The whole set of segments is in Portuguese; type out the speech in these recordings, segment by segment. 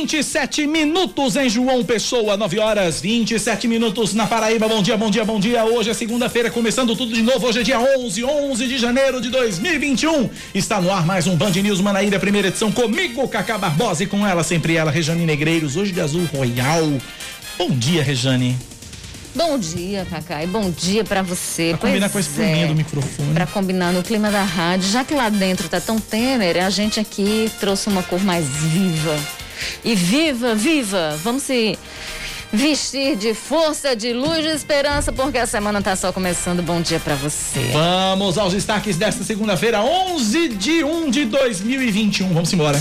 horas 27 minutos em João Pessoa, 9 horas 27 minutos na Paraíba. Bom dia, bom dia, bom dia. Hoje é segunda-feira, começando tudo de novo. Hoje é dia 11, 11 de janeiro de 2021. Está no ar mais um Band News Manaíra, primeira edição comigo, Cacá Barbosa e com ela, sempre ela, Rejane Negreiros, hoje de azul royal. Bom dia, Rejane. Bom dia, Cacá, e bom dia para você. Pra combinar com a espuminha é, do microfone. Pra combinar no clima da rádio, já que lá dentro tá tão tênere, a gente aqui trouxe uma cor mais viva. E viva, viva! Vamos se vestir de força, de luz, de esperança, porque a semana tá só começando. Bom dia para você. Vamos aos destaques desta segunda-feira, 11 de 1 de 2021. Vamos embora.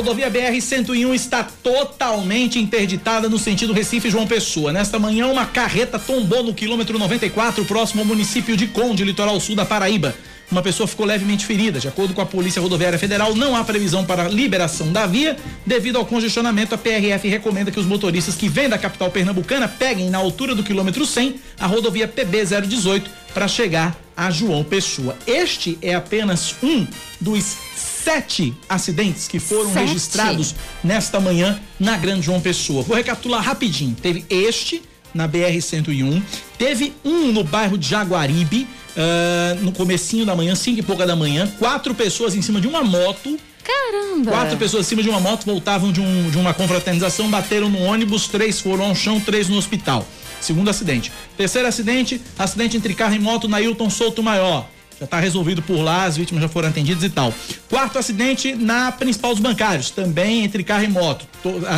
Rodovia BR-101 está totalmente interditada no sentido Recife-João Pessoa. Nesta manhã, uma carreta tombou no quilômetro 94, próximo ao município de Conde, litoral sul da Paraíba. Uma pessoa ficou levemente ferida. De acordo com a Polícia Rodoviária Federal, não há previsão para liberação da via. Devido ao congestionamento, a PRF recomenda que os motoristas que vêm da capital pernambucana peguem na altura do quilômetro 100 a rodovia PB 018 para chegar a João Pessoa. Este é apenas um dos sete acidentes que foram sete. registrados nesta manhã na Grande João Pessoa. Vou recapitular rapidinho. Teve este na BR-101, teve um no bairro de Jaguaribe, uh, no comecinho da manhã, cinco e pouca da manhã, quatro pessoas em cima de uma moto. Caramba! Quatro pessoas em cima de uma moto voltavam de, um, de uma confraternização, bateram no ônibus, três foram ao chão, três no hospital. Segundo acidente. Terceiro acidente, acidente entre carro e moto na Hilton Souto Maior já está resolvido por lá, as vítimas já foram atendidas e tal. Quarto acidente na principal dos bancários, também entre carro e moto.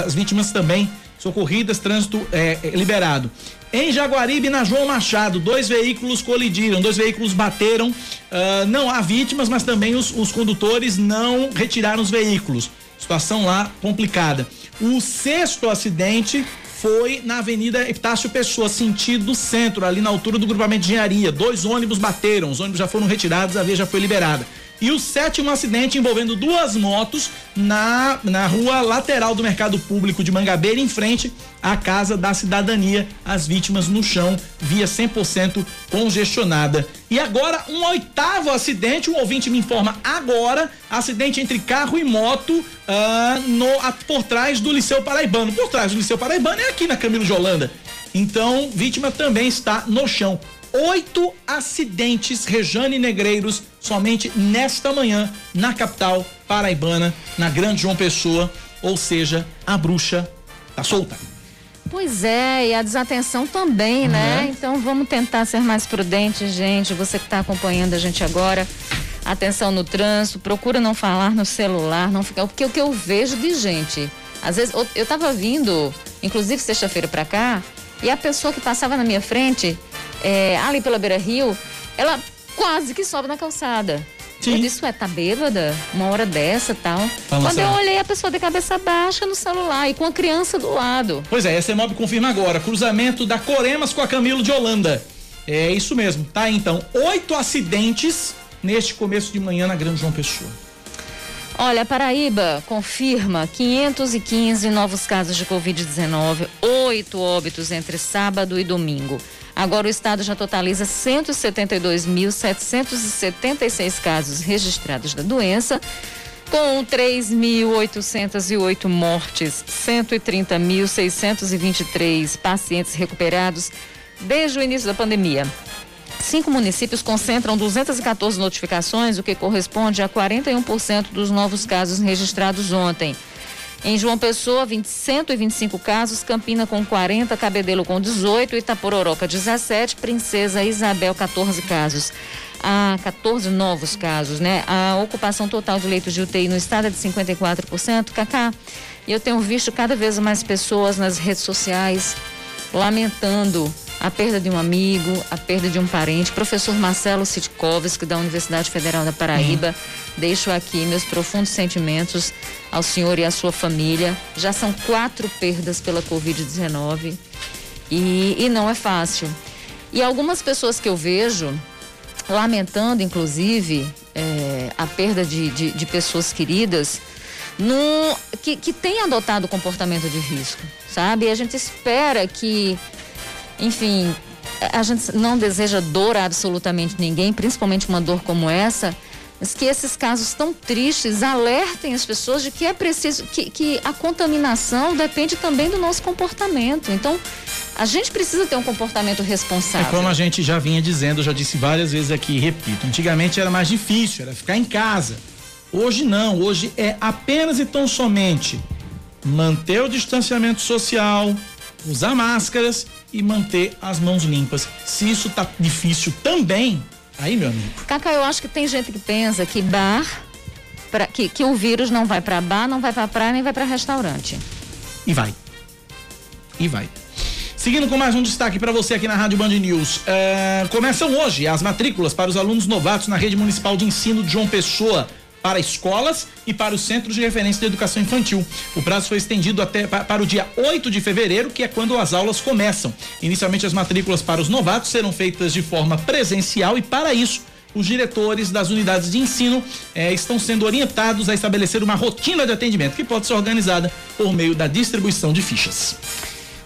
As vítimas também socorridas, trânsito é, é, liberado. Em Jaguaribe, na João Machado, dois veículos colidiram, dois veículos bateram. Uh, não há vítimas, mas também os, os condutores não retiraram os veículos. Situação lá complicada. O sexto acidente foi na Avenida Epitácio Pessoa, sentido centro, ali na altura do grupamento de engenharia. Dois ônibus bateram, os ônibus já foram retirados, a via já foi liberada. E o sétimo acidente envolvendo duas motos na, na rua lateral do Mercado Público de Mangabeira, em frente à Casa da Cidadania. As vítimas no chão, via 100% congestionada. E agora, um oitavo acidente, um ouvinte me informa agora: acidente entre carro e moto uh, no, a, por trás do Liceu Paraibano. Por trás do Liceu Paraibano é aqui na Camilo de Holanda. Então, vítima também está no chão oito acidentes Rejane Negreiros somente nesta manhã na capital paraibana, na Grande João Pessoa, ou seja, a bruxa tá solta. Pois é, e a desatenção também, né? uhum. né? Então vamos tentar ser mais prudentes, gente. Você que está acompanhando a gente agora, atenção no trânsito, procura não falar no celular, não ficar. Porque o que eu vejo de gente, às vezes eu estava vindo, inclusive sexta-feira para cá, e a pessoa que passava na minha frente é, ali pela Beira Rio, ela quase que sobe na calçada. Sim. Eu disse, ué, tá bêbada? Uma hora dessa tal. Fala Quando eu olhei a pessoa de cabeça baixa no celular e com a criança do lado. Pois é, a CEMOB confirma agora. Cruzamento da Coremas com a Camilo de Holanda. É isso mesmo, tá? Então, oito acidentes neste começo de manhã na Grande João Pessoa. Olha, Paraíba confirma 515 novos casos de Covid-19, oito óbitos entre sábado e domingo. Agora o estado já totaliza 172.776 casos registrados da doença, com 3.808 mortes, 130.623 pacientes recuperados desde o início da pandemia. Cinco municípios concentram 214 notificações, o que corresponde a 41% dos novos casos registrados ontem. Em João Pessoa, 20, 125 casos, Campina com 40, Cabedelo com 18, Itapororoca 17, Princesa Isabel 14 casos. Há 14 novos casos, né? A ocupação total de leitos de UTI no estado é de 54%. Cacá, eu tenho visto cada vez mais pessoas nas redes sociais lamentando a perda de um amigo, a perda de um parente. Professor Marcelo Sitkovski, da Universidade Federal da Paraíba, uhum. Deixo aqui meus profundos sentimentos ao senhor e à sua família. Já são quatro perdas pela Covid-19 e, e não é fácil. E algumas pessoas que eu vejo, lamentando inclusive é, a perda de, de, de pessoas queridas, que, que têm adotado comportamento de risco, sabe? E a gente espera que enfim, a gente não deseja dor a absolutamente ninguém, principalmente uma dor como essa, que esses casos tão tristes alertem as pessoas de que é preciso, que, que a contaminação depende também do nosso comportamento. Então, a gente precisa ter um comportamento responsável. É como a gente já vinha dizendo, já disse várias vezes aqui, repito, antigamente era mais difícil, era ficar em casa. Hoje não, hoje é apenas e tão somente manter o distanciamento social, usar máscaras e manter as mãos limpas. Se isso tá difícil também, aí, meu amigo. Cacá, eu acho que tem gente que pensa que bar, pra, que, que o vírus não vai para bar, não vai para praia, nem vai para restaurante. E vai. E vai. Seguindo com mais um destaque para você aqui na Rádio Band News. É, começam hoje as matrículas para os alunos novatos na rede municipal de ensino de João Pessoa para escolas e para os centros de referência de educação infantil. O prazo foi estendido até para o dia 8 de fevereiro, que é quando as aulas começam. Inicialmente, as matrículas para os novatos serão feitas de forma presencial e, para isso, os diretores das unidades de ensino eh, estão sendo orientados a estabelecer uma rotina de atendimento que pode ser organizada por meio da distribuição de fichas.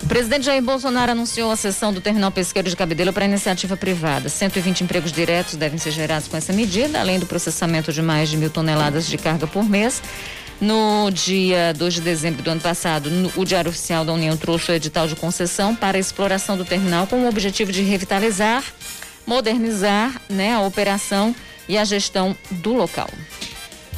O presidente Jair Bolsonaro anunciou a cessão do terminal pesqueiro de Cabedelo para iniciativa privada. 120 empregos diretos devem ser gerados com essa medida, além do processamento de mais de mil toneladas de carga por mês. No dia 2 de dezembro do ano passado, o Diário Oficial da União trouxe o edital de concessão para a exploração do terminal com o objetivo de revitalizar, modernizar né, a operação e a gestão do local.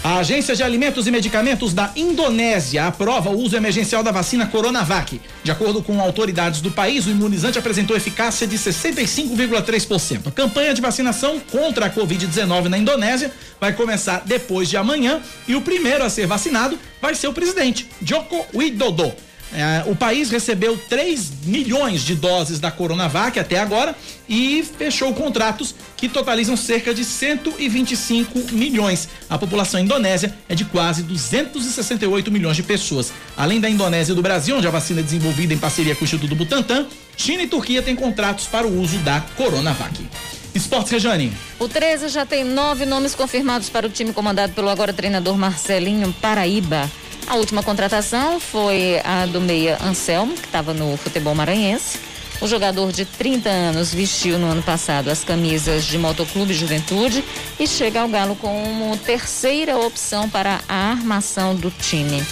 A Agência de Alimentos e Medicamentos da Indonésia aprova o uso emergencial da vacina Coronavac. De acordo com autoridades do país, o imunizante apresentou eficácia de 65,3%. A campanha de vacinação contra a Covid-19 na Indonésia vai começar depois de amanhã e o primeiro a ser vacinado vai ser o presidente, Joko Widodo. É, o país recebeu 3 milhões de doses da Coronavac até agora e fechou contratos que totalizam cerca de 125 milhões. A população indonésia é de quase 268 milhões de pessoas. Além da Indonésia e do Brasil, onde a vacina é desenvolvida em parceria com o Instituto Butantan, China e Turquia têm contratos para o uso da Coronavac. Esportes Rejane. O 13 já tem nove nomes confirmados para o time comandado pelo agora treinador Marcelinho Paraíba. A última contratação foi a do meia Anselmo, que estava no futebol maranhense. O jogador de 30 anos vestiu no ano passado as camisas de Motoclube Juventude e chega ao Galo como terceira opção para a armação do time.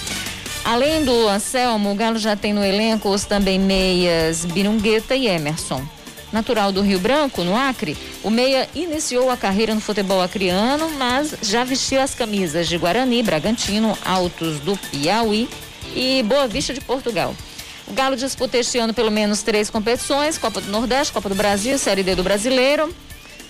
Além do Anselmo, o Galo já tem no elenco os também meias Birungueta e Emerson. Natural do Rio Branco, no Acre, o Meia iniciou a carreira no futebol acriano, mas já vestiu as camisas de Guarani, Bragantino, Altos do Piauí e Boa Vista de Portugal. O Galo disputa este ano pelo menos três competições: Copa do Nordeste, Copa do Brasil, Série D do Brasileiro.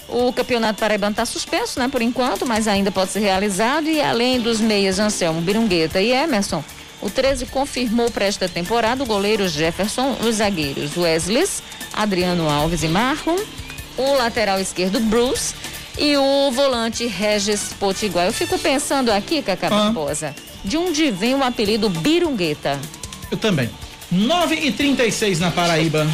O campeonato paraibano está suspenso, né, por enquanto, mas ainda pode ser realizado. E além dos meias Anselmo, Birungueta e Emerson, o 13 confirmou para esta temporada o goleiro Jefferson, os zagueiros Wesley, Adriano Alves e Marlon, o lateral esquerdo Bruce e o volante Regis Potiguar. Eu fico pensando aqui, Cacá ah. Barbosa, de onde vem o apelido Birungueta? Eu também. 9 e 36 na Paraíba.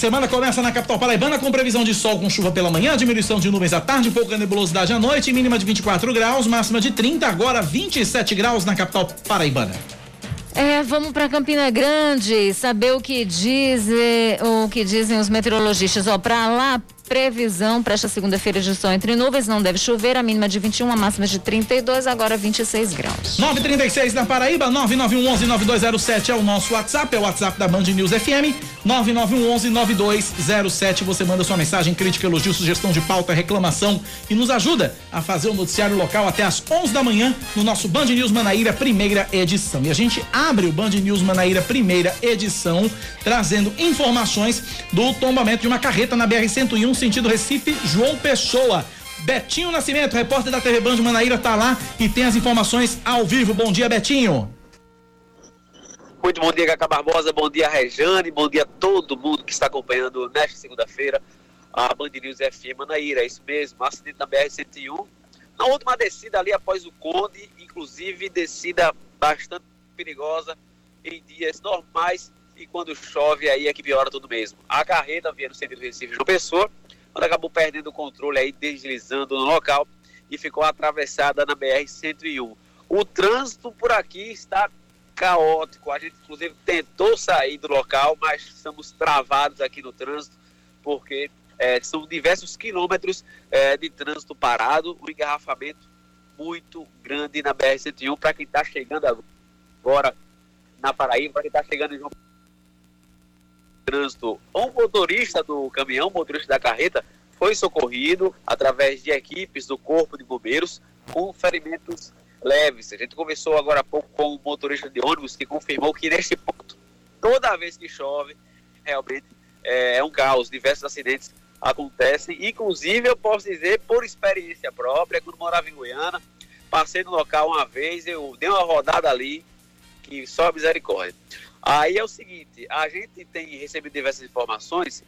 Semana começa na capital paraibana com previsão de sol com chuva pela manhã, diminuição de nuvens à tarde, pouca nebulosidade à noite, mínima de 24 graus, máxima de 30, agora 27 graus na capital paraibana. É, vamos para Campina Grande, saber o que dizem, o que dizem os meteorologistas. Ó, para lá Previsão para esta segunda-feira de sol entre nuvens, não deve chover, a mínima de 21, a máxima de 32, agora 26 graus. 936 na Paraíba, 991119207 é o nosso WhatsApp, é o WhatsApp da Band News FM, 991119207. Você manda sua mensagem, crítica, elogio, sugestão de pauta, reclamação e nos ajuda a fazer o noticiário local até às 11 da manhã no nosso Band News Manaíra primeira edição. E a gente abre o Band News Manaíra primeira edição trazendo informações do tombamento de uma carreta na BR 101 sentido Recife, João Pessoa. Betinho Nascimento, repórter da TV Band Manaíra, tá lá e tem as informações ao vivo. Bom dia, Betinho. Muito bom dia, Cacá Barbosa, bom dia, Rejane, bom dia a todo mundo que está acompanhando nesta segunda-feira a Band News FM Manaíra, é isso mesmo, acidente na BR-101, Na última descida ali após o Conde, inclusive descida bastante perigosa em dias normais e quando chove aí é que piora tudo mesmo. A carreta vinha no sentido Recife João Pessoa, quando acabou perdendo o controle aí, deslizando no local e ficou atravessada na BR-101. O trânsito por aqui está caótico. A gente, inclusive, tentou sair do local, mas estamos travados aqui no trânsito, porque é, são diversos quilômetros é, de trânsito parado, um engarrafamento muito grande na BR-101 para quem está chegando agora na Paraíba, para quem está chegando em João Trânsito. Um motorista do caminhão, motorista da carreta, foi socorrido através de equipes do Corpo de Bombeiros com ferimentos leves. A gente conversou agora há pouco com o motorista de ônibus que confirmou que neste ponto, toda vez que chove, realmente é, é um caos. Diversos acidentes acontecem. Inclusive, eu posso dizer, por experiência própria, quando morava em Goiânia, passei no local uma vez, eu dei uma rodada ali, que só misericórdia. Aí é o seguinte, a gente tem recebido diversas informações,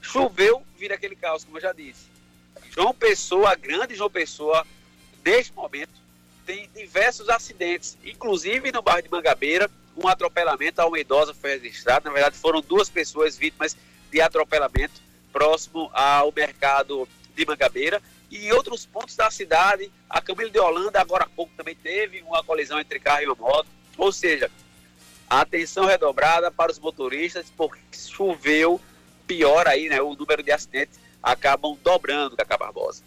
choveu, vira aquele caos, como eu já disse. João Pessoa, grande João Pessoa, neste momento, tem diversos acidentes, inclusive no bairro de Mangabeira, um atropelamento a uma idosa foi registrado. Na verdade, foram duas pessoas vítimas de atropelamento próximo ao mercado de Mangabeira. E em outros pontos da cidade, a Camilo de Holanda, agora há pouco, também teve uma colisão entre carro e uma moto. Ou seja, atenção redobrada para os motoristas, porque choveu, pior aí, né? O número de acidentes acabam dobrando, Cacá Barbosa.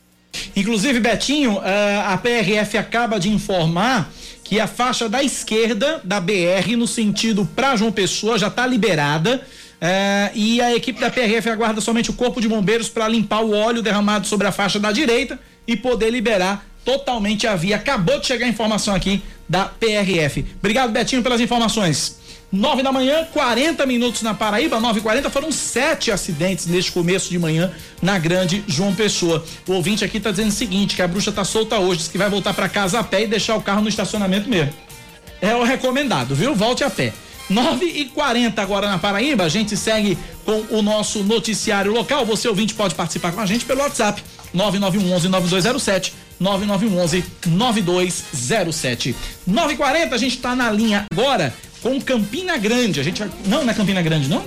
Inclusive, Betinho, eh, a PRF acaba de informar que a faixa da esquerda da BR, no sentido para João Pessoa, já está liberada. É, e a equipe da PRF aguarda somente o corpo de bombeiros para limpar o óleo derramado sobre a faixa da direita e poder liberar totalmente a via. Acabou de chegar a informação aqui da PRF. Obrigado, Betinho, pelas informações. 9 da manhã, 40 minutos na Paraíba, 9 e 40 foram sete acidentes neste começo de manhã na grande João Pessoa. O ouvinte aqui está dizendo o seguinte: que a bruxa está solta hoje, diz que vai voltar para casa a pé e deixar o carro no estacionamento mesmo. É o recomendado, viu? Volte a pé. 9 e 40 agora na Paraíba. A gente segue com o nosso noticiário local. Você ouvinte pode participar com a gente pelo WhatsApp 9911 9207 9911 9207. 9h40, a gente está na linha agora com Campina Grande. A gente vai. Não, não é Campina Grande, não?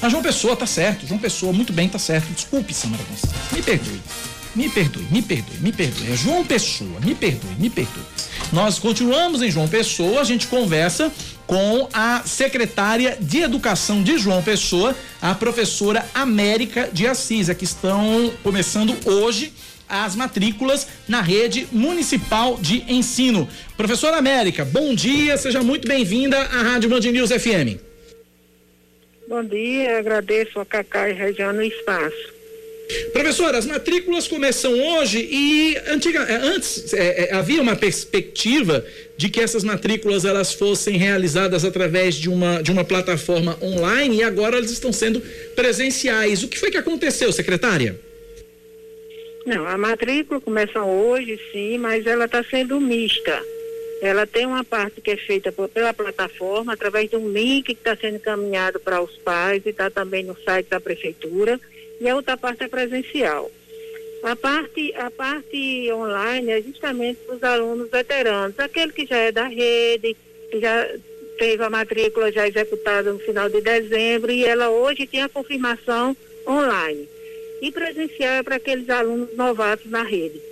A João Pessoa, tá certo. João Pessoa, muito bem, tá certo. Desculpe, Samara Gonçalves. Me perdoe. Me perdoe, me perdoe, me perdoe. É João Pessoa, me perdoe, me perdoe. Nós continuamos em João Pessoa, a gente conversa com a secretária de Educação de João Pessoa, a professora América de Assis, que estão começando hoje as matrículas na rede municipal de ensino. Professora América, bom dia, seja muito bem-vinda à Rádio Band News FM. Bom dia, agradeço a Cacá e Região no espaço. Professora, as matrículas começam hoje e antiga, é, antes é, é, havia uma perspectiva de que essas matrículas elas fossem realizadas através de uma, de uma plataforma online e agora elas estão sendo presenciais. O que foi que aconteceu, secretária? Não, a matrícula começa hoje, sim, mas ela está sendo mista. Ela tem uma parte que é feita pela plataforma, através de um link que está sendo encaminhado para os pais e está também no site da prefeitura, e a outra parte é presencial. A parte, a parte online é justamente para os alunos veteranos, aquele que já é da rede, que já teve a matrícula já executada no final de dezembro, e ela hoje tem a confirmação online e presencial é para aqueles alunos novatos na rede.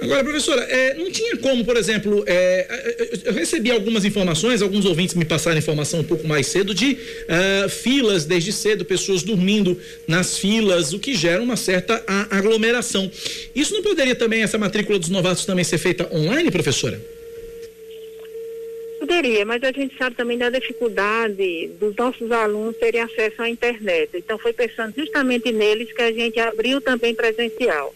Agora, professora, é, não tinha como, por exemplo, é, eu recebi algumas informações, alguns ouvintes me passaram informação um pouco mais cedo de uh, filas desde cedo, pessoas dormindo nas filas, o que gera uma certa aglomeração. Isso não poderia também, essa matrícula dos novatos também ser feita online, professora? Poderia, mas a gente sabe também da dificuldade dos nossos alunos terem acesso à internet. Então foi pensando justamente neles que a gente abriu também presencial.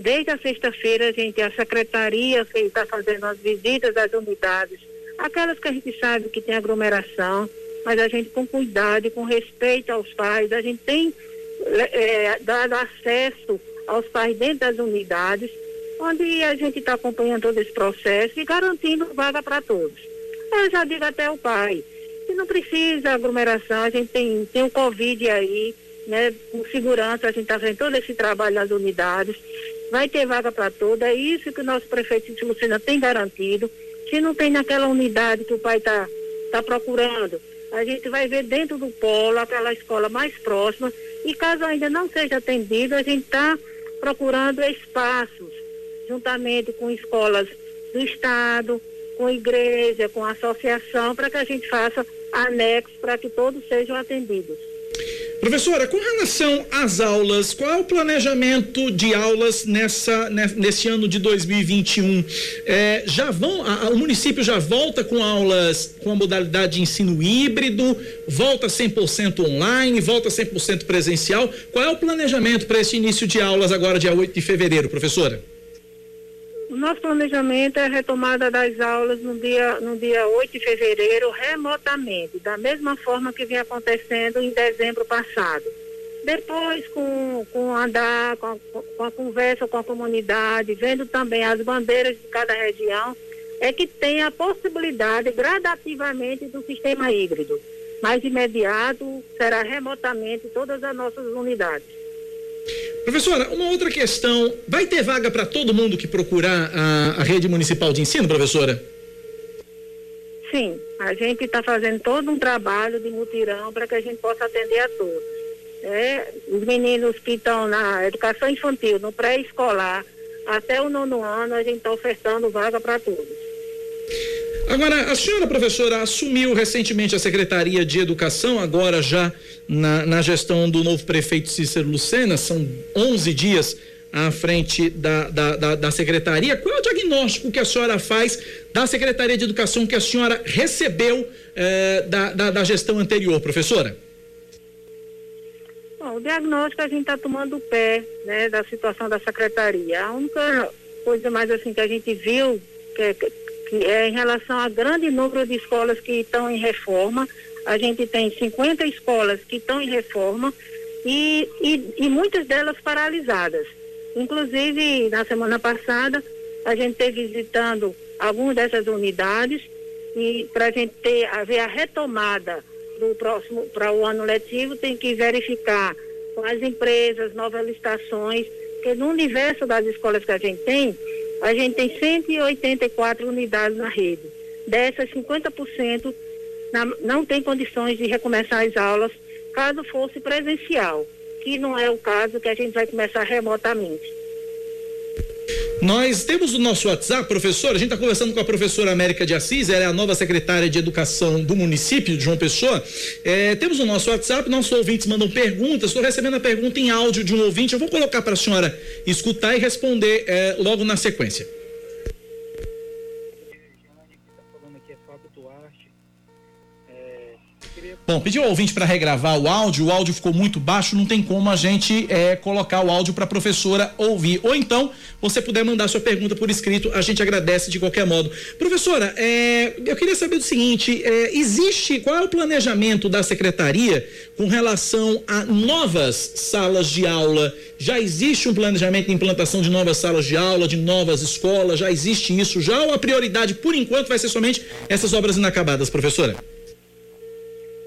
Desde a sexta-feira a gente, a secretaria está fazendo as visitas às unidades, aquelas que a gente sabe que tem aglomeração, mas a gente com cuidado e com respeito aos pais, a gente tem é, dado acesso aos pais dentro das unidades, onde a gente está acompanhando todo esse processo e garantindo vaga para todos. Eu já digo até o pai, que não precisa aglomeração, a gente tem, tem o Covid aí, né? Com segurança, a gente está fazendo todo esse trabalho nas unidades. vai ter vaga para toda. É isso que o nosso prefeito de Lucena tem garantido. Se não tem naquela unidade que o pai está tá procurando, a gente vai ver dentro do polo, aquela escola mais próxima. E caso ainda não seja atendido, a gente está procurando espaços, juntamente com escolas do Estado, com igreja, com associação, para que a gente faça anexos para que todos sejam atendidos. Professora, com relação às aulas, qual é o planejamento de aulas nessa, nesse ano de 2021? É, já vão, a, o município já volta com aulas com a modalidade de ensino híbrido, volta 100% online, volta 100% presencial. Qual é o planejamento para esse início de aulas agora, dia 8 de fevereiro, professora? O nosso planejamento é a retomada das aulas no dia, no dia 8 de fevereiro, remotamente, da mesma forma que vinha acontecendo em dezembro passado. Depois, com, com andar, com a, com a conversa com a comunidade, vendo também as bandeiras de cada região, é que tem a possibilidade gradativamente do sistema híbrido. Mais imediato será remotamente todas as nossas unidades. Professora, uma outra questão. Vai ter vaga para todo mundo que procurar a, a, rede municipal de ensino, professora? Sim, a gente está fazendo todo um trabalho de mutirão para que a gente possa atender a todos. É, os meninos que estão na educação infantil, no pré-escolar, até o nono ano, a gente está ofertando vaga para todos. Agora, a senhora professora assumiu recentemente a Secretaria de Educação, agora já na, na gestão do novo prefeito Cícero Lucena, são 11 dias à frente da, da, da, da, secretaria. Qual é o diagnóstico que a senhora faz da Secretaria de Educação que a senhora recebeu eh, da, da, da, gestão anterior, professora? Bom, o diagnóstico a gente está tomando o pé né, da situação da secretaria. A única coisa mais assim que a gente viu que, que é em relação a grande número de escolas que estão em reforma. A gente tem 50 escolas que estão em reforma e, e, e muitas delas paralisadas. Inclusive, na semana passada, a gente esteve visitando algumas dessas unidades e para a gente ter, haver a retomada do próximo, para o ano letivo, tem que verificar com as empresas, novas licitações, porque no universo das escolas que a gente tem, a gente tem 184 unidades na rede. Dessas, 50% não tem condições de recomeçar as aulas caso fosse presencial, que não é o caso que a gente vai começar remotamente. Nós temos o nosso WhatsApp, professor. A gente está conversando com a professora América de Assis, ela é a nova secretária de Educação do município de João Pessoa. É, temos o nosso WhatsApp, nossos ouvintes mandam perguntas. Estou recebendo a pergunta em áudio de um ouvinte. Eu vou colocar para a senhora escutar e responder é, logo na sequência. Bom, pediu ao ouvinte para regravar o áudio, o áudio ficou muito baixo, não tem como a gente é, colocar o áudio para a professora ouvir. Ou então, você puder mandar sua pergunta por escrito, a gente agradece de qualquer modo. Professora, é, eu queria saber o seguinte: é, existe, qual é o planejamento da secretaria com relação a novas salas de aula? Já existe um planejamento de implantação de novas salas de aula, de novas escolas? Já existe isso? Já ou a prioridade, por enquanto, vai ser somente essas obras inacabadas, professora?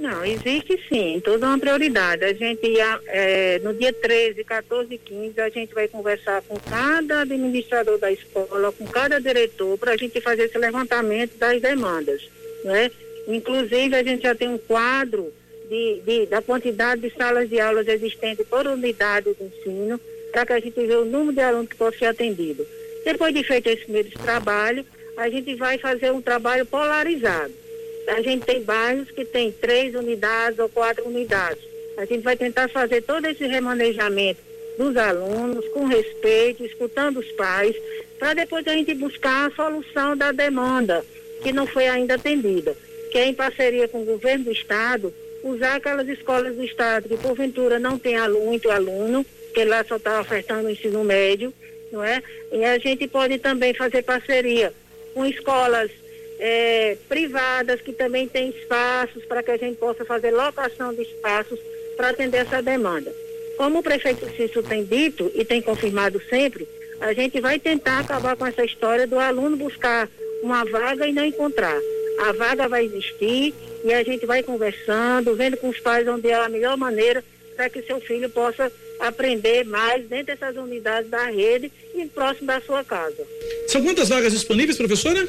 Não, existe sim, toda uma prioridade. A gente ia, é, no dia 13, 14 e 15, a gente vai conversar com cada administrador da escola, com cada diretor, para a gente fazer esse levantamento das demandas. Né? Inclusive, a gente já tem um quadro de, de, da quantidade de salas de aulas existentes por unidade de ensino, para que a gente veja o número de alunos que pode ser atendido. Depois de feito esse primeiro trabalho, a gente vai fazer um trabalho polarizado a gente tem bairros que tem três unidades ou quatro unidades. A gente vai tentar fazer todo esse remanejamento dos alunos, com respeito, escutando os pais, para depois a gente buscar a solução da demanda que não foi ainda atendida, que é em parceria com o governo do estado, usar aquelas escolas do estado que porventura não tem aluno, muito aluno, que lá só está ofertando o ensino médio, não é? E a gente pode também fazer parceria com escolas é, privadas que também têm espaços para que a gente possa fazer locação de espaços para atender essa demanda. Como o prefeito Cício tem dito e tem confirmado sempre, a gente vai tentar acabar com essa história do aluno buscar uma vaga e não encontrar. A vaga vai existir e a gente vai conversando, vendo com os pais onde é a melhor maneira para que seu filho possa aprender mais dentro dessas unidades da rede e próximo da sua casa. São quantas vagas disponíveis, professora?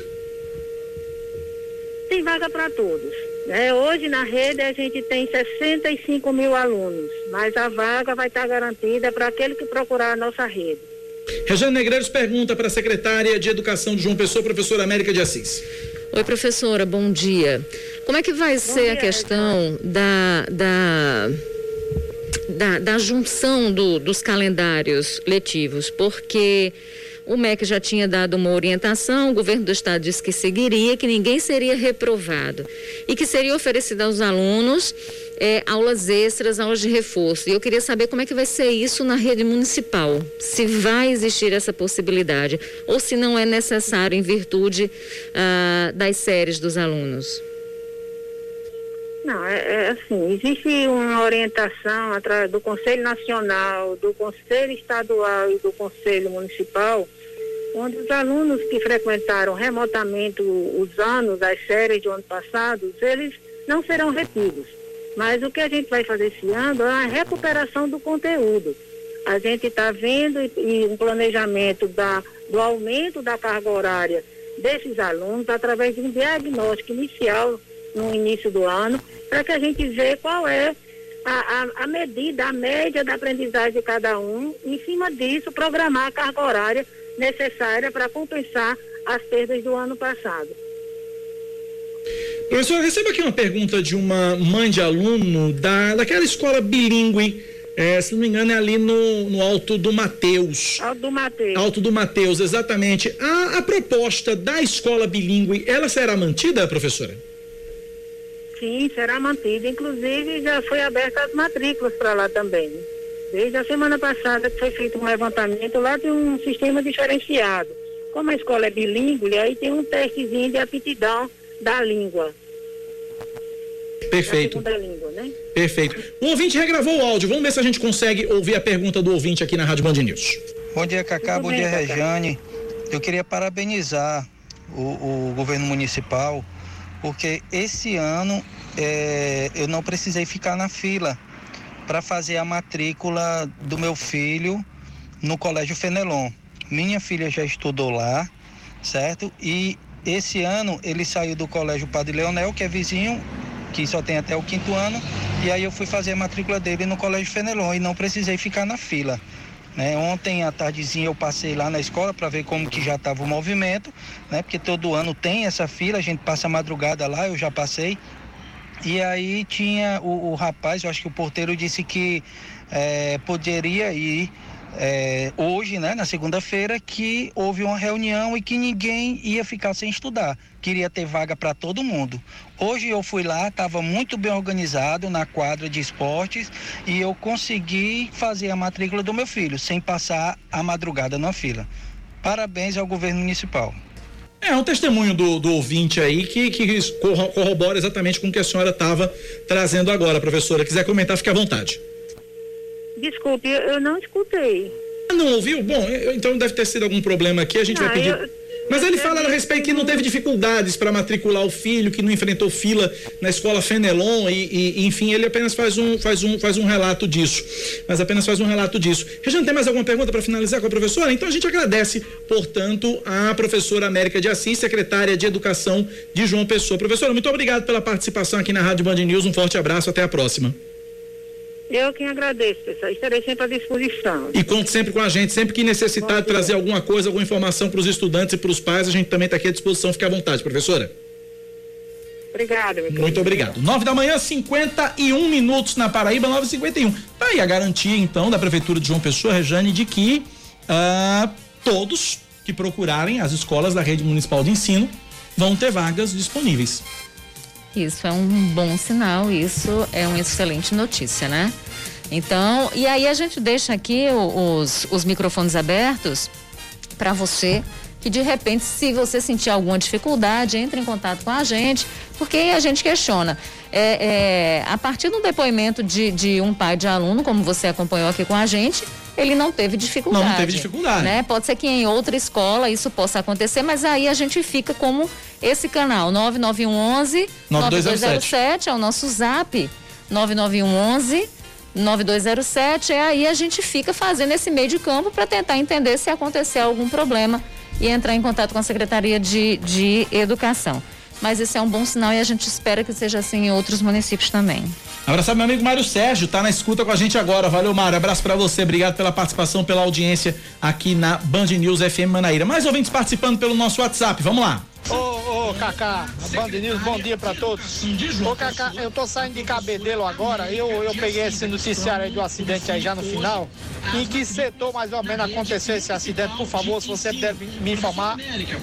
Tem vaga para todos. Né? Hoje na rede a gente tem 65 mil alunos, mas a vaga vai estar garantida para aquele que procurar a nossa rede. Rejane Negreiros pergunta para a secretária de Educação de João Pessoa, professora América de Assis. Oi, professora, bom dia. Como é que vai bom ser dia, a questão da, da, da, da, junção do, dos calendários letivos? Porque o MEC já tinha dado uma orientação, o governo do estado disse que seguiria, que ninguém seria reprovado e que seria oferecido aos alunos é, aulas extras, aulas de reforço. E eu queria saber como é que vai ser isso na rede municipal, se vai existir essa possibilidade ou se não é necessário em virtude ah, das séries dos alunos. Não, é, é, assim, existe uma orientação através do Conselho Nacional, do Conselho Estadual e do Conselho Municipal, onde os alunos que frequentaram remotamente os anos, as séries do ano passado, eles não serão retidos. Mas o que a gente vai fazer esse ano é a recuperação do conteúdo. A gente está vendo e, e um planejamento da, do aumento da carga horária desses alunos através de um diagnóstico inicial no início do ano, para que a gente veja qual é a, a, a, medida, a média da aprendizagem de cada um, e, em cima disso, programar a carga horária necessária para compensar as perdas do ano passado. Professor, receba aqui uma pergunta de uma mãe de aluno da, daquela escola bilíngue, é, se não me engano, é ali no, no Alto do Mateus. Alto do Mateus. Alto do Mateus, exatamente. A, a proposta da escola bilíngue, ela será mantida, professora? Sim, será mantida. Inclusive, já foi aberta as matrículas para lá também. Desde a semana passada que foi feito um levantamento, lá tem um sistema diferenciado. Como a escola é bilíngue, aí tem um testezinho de aptidão da língua. Perfeito. Da língua, né? Perfeito. O ouvinte regravou o áudio. Vamos ver se a gente consegue ouvir a pergunta do ouvinte aqui na Rádio Band News. Bom dia, Cacá. Bom dia, Rejane. Eu queria parabenizar o, o governo municipal, porque esse ano é, eu não precisei ficar na fila para fazer a matrícula do meu filho no Colégio Fenelon. Minha filha já estudou lá, certo? E esse ano ele saiu do Colégio Padre Leonel, que é vizinho, que só tem até o quinto ano, e aí eu fui fazer a matrícula dele no Colégio Fenelon e não precisei ficar na fila. Né? Ontem à tardezinha eu passei lá na escola para ver como que já estava o movimento, né? Porque todo ano tem essa fila, a gente passa a madrugada lá, eu já passei. E aí tinha o, o rapaz, eu acho que o porteiro disse que é, poderia ir é, hoje, né, na segunda-feira, que houve uma reunião e que ninguém ia ficar sem estudar. Queria ter vaga para todo mundo. Hoje eu fui lá, estava muito bem organizado na quadra de esportes e eu consegui fazer a matrícula do meu filho, sem passar a madrugada na fila. Parabéns ao governo municipal. É um testemunho do, do ouvinte aí que, que corrobora exatamente com o que a senhora estava trazendo agora, professora. Quiser comentar, fique à vontade. Desculpe, eu não escutei. Ah, não ouviu? Bom, então deve ter sido algum problema aqui, a gente não, vai pedir. Eu... Mas ele fala a respeito que não teve dificuldades para matricular o filho, que não enfrentou fila na escola Fenelon e, e, enfim, ele apenas faz um, faz, um, faz um relato disso. Mas apenas faz um relato disso. Regiane, tem mais alguma pergunta para finalizar com a professora? Então a gente agradece, portanto, a professora América de Assis, secretária de Educação de João Pessoa. Professora, muito obrigado pela participação aqui na Rádio Band News. Um forte abraço, até a próxima. Eu quem agradeço, pessoal. Estarei sempre à disposição. E conte sempre com a gente, sempre que necessitar de trazer alguma coisa, alguma informação para os estudantes e para os pais, a gente também está aqui à disposição. Fique à vontade, professora. Obrigada, meu Muito obrigado. Nove da manhã, 51 minutos na Paraíba, 9h51. Tá aí a garantia, então, da Prefeitura de João Pessoa, Rejane, de que uh, todos que procurarem as escolas da rede municipal de ensino vão ter vagas disponíveis. Isso é um bom sinal, isso é uma excelente notícia, né? Então, e aí a gente deixa aqui os, os microfones abertos para você que de repente, se você sentir alguma dificuldade, entre em contato com a gente, porque a gente questiona. É, é, a partir do depoimento de, de um pai de aluno, como você acompanhou aqui com a gente, ele não teve dificuldade. Não, teve dificuldade. Né? Pode ser que em outra escola isso possa acontecer, mas aí a gente fica como esse canal, 9911 9207 é o nosso zap, 9911 9207, e aí a gente fica fazendo esse meio de campo para tentar entender se acontecer algum problema e entrar em contato com a Secretaria de, de Educação. Mas esse é um bom sinal e a gente espera que seja assim em outros municípios também. Abraçar meu amigo Mário Sérgio, tá na escuta com a gente agora. Valeu, Mário. Abraço para você. Obrigado pela participação, pela audiência aqui na Band News FM Manaíra. Mais ouvintes participando pelo nosso WhatsApp. Vamos lá. Ô, ô, Cacá, Band News, bom dia pra todos. Ô, Cacá, eu tô saindo de Cabedelo agora, eu, eu peguei esse noticiário aí do acidente aí já no final. Em que setor mais ou menos aconteceu esse acidente? Por favor, se você puder me informar,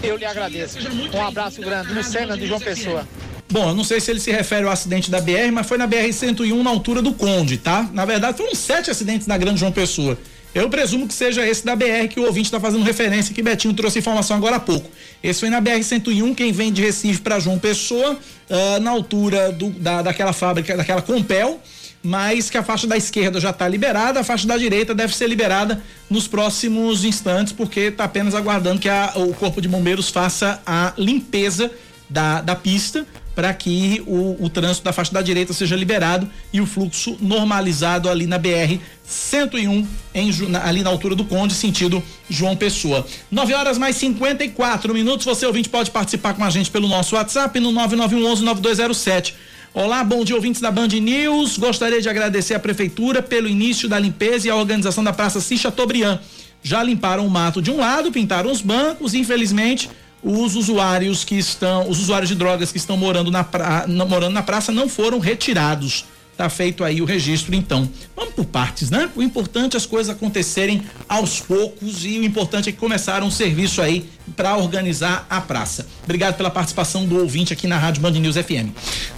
eu lhe agradeço. Um abraço grande, Lucena de João Pessoa. Bom, eu não sei se ele se refere ao acidente da BR, mas foi na BR-101 na altura do Conde, tá? Na verdade, foram sete acidentes na Grande João Pessoa. Eu presumo que seja esse da BR que o ouvinte está fazendo referência, que Betinho trouxe informação agora há pouco. Esse foi na BR-101, quem vem de Recife para João Pessoa, uh, na altura do, da, daquela fábrica, daquela Compel, mas que a faixa da esquerda já está liberada, a faixa da direita deve ser liberada nos próximos instantes, porque está apenas aguardando que a, o Corpo de Bombeiros faça a limpeza da, da pista para que o, o trânsito da faixa da direita seja liberado e o fluxo normalizado ali na BR 101 em, ali na altura do Conde, sentido João Pessoa. 9 horas mais 54 minutos. Você ouvinte pode participar com a gente pelo nosso WhatsApp no 9911 9207. Olá, bom dia, ouvintes da Band News. Gostaria de agradecer à Prefeitura pelo início da limpeza e a organização da Praça Cis Chateaubriand. Já limparam o mato de um lado, pintaram os bancos, infelizmente os usuários que estão, os usuários de drogas que estão morando na, pra, morando na praça não foram retirados. Tá feito aí o registro, então. Vamos por partes, né? O importante é as coisas acontecerem aos poucos e o importante é que começaram um serviço aí para organizar a praça. Obrigado pela participação do ouvinte aqui na Rádio Band News FM.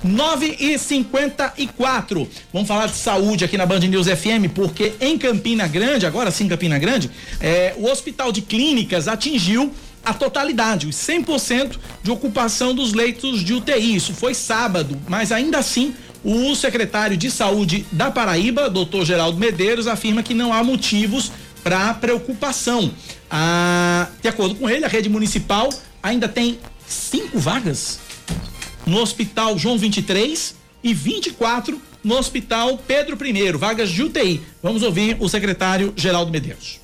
9 e 54 Vamos falar de saúde aqui na Band News FM, porque em Campina Grande, agora sim Campina Grande, é, o Hospital de Clínicas atingiu a totalidade, os 100% de ocupação dos leitos de UTI. Isso foi sábado, mas ainda assim o secretário de Saúde da Paraíba, doutor Geraldo Medeiros, afirma que não há motivos para preocupação. Ah, de acordo com ele, a rede municipal ainda tem cinco vagas no Hospital João 23 e 24 no Hospital Pedro I, vagas de UTI. Vamos ouvir o secretário Geraldo Medeiros.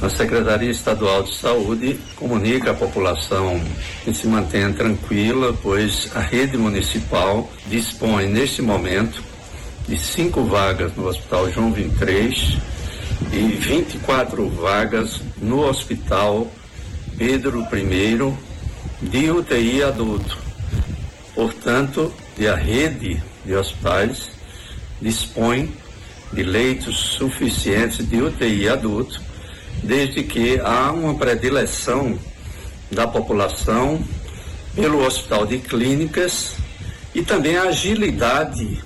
A Secretaria Estadual de Saúde comunica à população que se mantenha tranquila, pois a rede municipal dispõe neste momento de cinco vagas no Hospital João 23 e 24 vagas no Hospital Pedro I de UTI adulto. Portanto, a rede de hospitais dispõe de leitos suficientes de UTI adulto desde que há uma predileção da população pelo hospital de clínicas e também a agilidade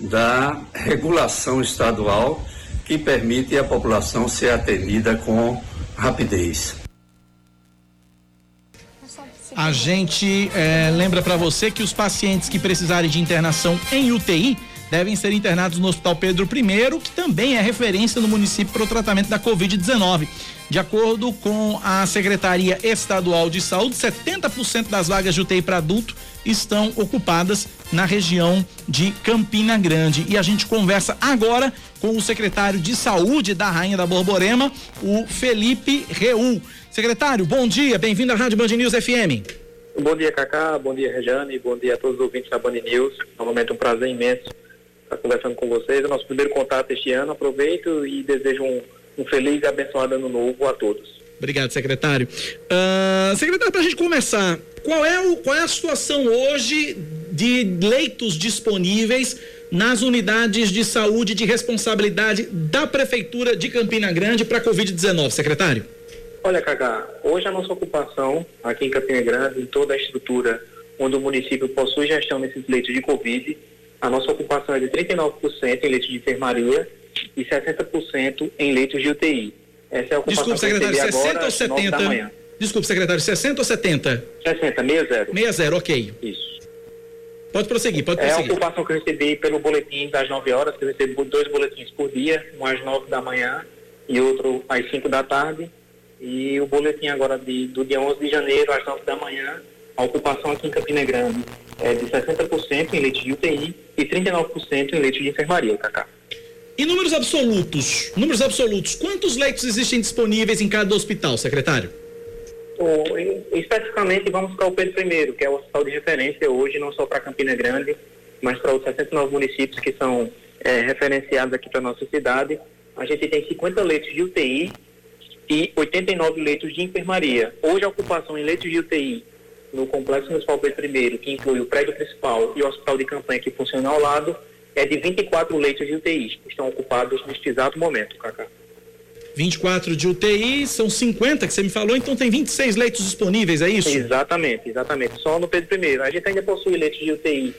da regulação estadual que permite a população ser atendida com rapidez. A gente é, lembra para você que os pacientes que precisarem de internação em UTI devem ser internados no Hospital Pedro I, que também é referência no município para o tratamento da Covid-19. De acordo com a Secretaria Estadual de Saúde, 70% das vagas de UTI para adulto estão ocupadas na região de Campina Grande. E a gente conversa agora com o secretário de Saúde da Rainha da Borborema, o Felipe Reul. Secretário, bom dia, bem-vindo à Rádio Band News FM. Bom dia, Cacá, bom dia, Rejane, bom dia a todos os ouvintes da Band News. Novamente um prazer imenso estar conversando com vocês. É nosso primeiro contato este ano. Aproveito e desejo um, um feliz e abençoado ano novo a todos. Obrigado, secretário. Uh, secretário, para a gente começar, qual é, o, qual é a situação hoje de leitos disponíveis nas unidades de saúde de responsabilidade da Prefeitura de Campina Grande para a Covid-19, secretário? Olha, Cagá, hoje a nossa ocupação aqui em Campina Grande, em toda a estrutura onde o município possui gestão desses leitos de Covid, a nossa ocupação é de 39% em leitos de enfermaria e 60% em leitos de UTI. Essa é a ocupação Desculpe, secretário, 60 agora, ou 70? Desculpe, secretário, 60 ou 70? 60, 60. 60, ok. Isso. Pode prosseguir, pode prosseguir. É a ocupação que eu recebi pelo boletim das 9 horas, que eu recebo dois boletins por dia, um às 9 da manhã e outro às 5 da tarde. E o boletim agora de, do dia 11 de janeiro às 9 da manhã, a ocupação aqui em Campina Grande é de 60% em leite de UTI e 39% em leite de enfermaria, Cacá. Em números absolutos, números absolutos, quantos leitos existem disponíveis em cada hospital, secretário? Especificamente, vamos para o Pedro I, que é o hospital de referência hoje, não só para Campina Grande, mas para os 69 municípios que são é, referenciados aqui para a nossa cidade. A gente tem 50 leitos de UTI e 89 leitos de enfermaria. Hoje, a ocupação em leitos de UTI no Complexo Municipal Pedro I, que inclui o prédio principal e o hospital de campanha que funciona ao lado, é de 24 leitos de UTI que estão ocupados neste exato momento, Cacá. 24 de UTI, são 50 que você me falou, então tem 26 leitos disponíveis, é isso? Exatamente, exatamente. Só no Pedro I. A gente ainda possui leitos de UTI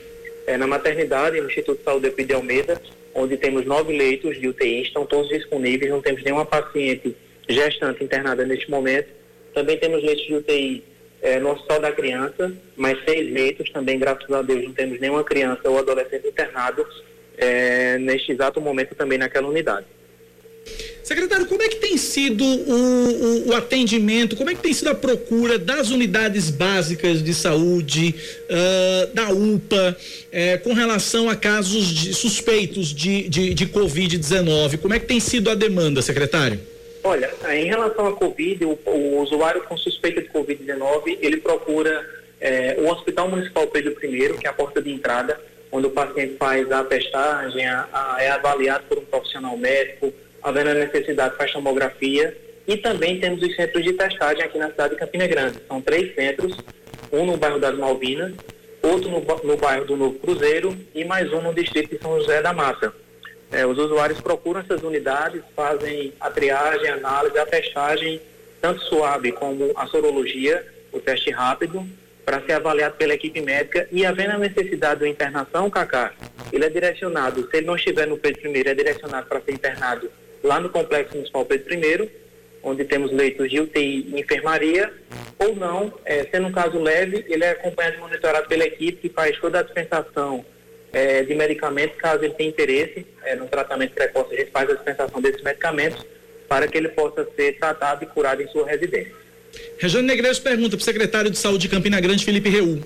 é, na maternidade, no Instituto de Saúde de Almeida, onde temos nove leitos de UTI, estão todos disponíveis, não temos nenhuma paciente gestante internada neste momento. Também temos leitos de UTI é, no Hospital da Criança, mais seis leitos, também, graças a Deus, não temos nenhuma criança ou adolescente internado é, neste exato momento também naquela unidade. Secretário, como é que tem sido o, o, o, atendimento, como é que tem sido a procura das unidades básicas de saúde, uh, da UPA, eh, com relação a casos de, suspeitos de, de, de Covid-19? Como é que tem sido a demanda, secretário? Olha, em relação à Covid, o, o usuário com suspeita de Covid-19, ele procura eh, o Hospital Municipal Pedro I, que é a porta de entrada, onde o paciente faz a testagem, a, a, é avaliado por um profissional médico, havendo a necessidade faz tomografia e também temos os centros de testagem aqui na cidade de Campina Grande. São três centros, um no bairro das Malvinas, outro no, no bairro do Novo Cruzeiro e mais um no distrito de São José da Mata. É, os usuários procuram essas unidades, fazem a triagem, a análise, a testagem, tanto suave como a sorologia, o teste rápido, para ser avaliado pela equipe médica. E havendo a necessidade de internação, Cacá, ele é direcionado, se ele não estiver no Pedro I, é direcionado para ser internado lá no Complexo Municipal Pedro I, onde temos leitos de UTI e enfermaria, ou não, é, sendo um caso leve, ele é acompanhado e monitorado pela equipe que faz toda a dispensação é, de medicamentos, caso ele tenha interesse é, no tratamento precoce, a gente faz a dispensação desses medicamentos para que ele possa ser tratado e curado em sua residência. Rejane Negreiros pergunta para o secretário de Saúde de Campina Grande, Felipe Reú.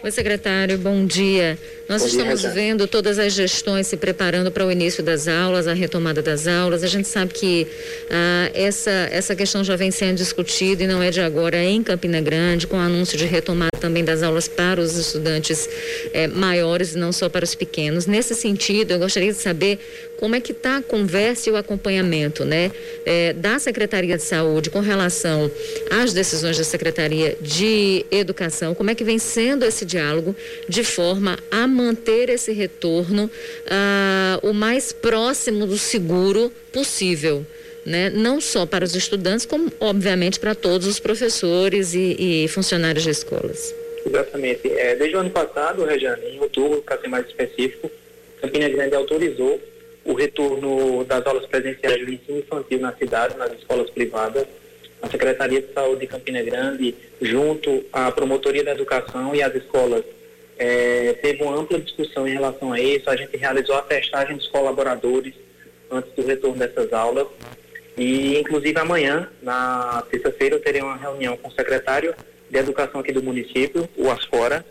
Oi, secretário, bom dia. Nós bom estamos dia, vendo todas as gestões se preparando para o início das aulas, a retomada das aulas. A gente sabe que ah, essa, essa questão já vem sendo discutida e não é de agora em Campina Grande, com o anúncio de retomada também das aulas para os estudantes eh, maiores e não só para os pequenos. Nesse sentido, eu gostaria de saber como é que está a conversa e o acompanhamento né, é, da Secretaria de Saúde com relação às decisões da Secretaria de Educação, como é que vem sendo esse diálogo de forma a manter esse retorno ah, o mais próximo do seguro possível. Né? Não só para os estudantes, como obviamente para todos os professores e, e funcionários de escolas. Exatamente. É, desde o ano passado, Rejane, em outubro, para ser mais específico, Campina Grande autorizou o retorno das aulas presenciais do ensino infantil na cidade, nas escolas privadas. A Secretaria de Saúde de Campina Grande, junto à Promotoria da Educação e às escolas, é, teve uma ampla discussão em relação a isso. A gente realizou a testagem dos colaboradores antes do retorno dessas aulas. E, inclusive, amanhã, na terça-feira, eu terei uma reunião com o secretário de Educação aqui do município, o Asfora,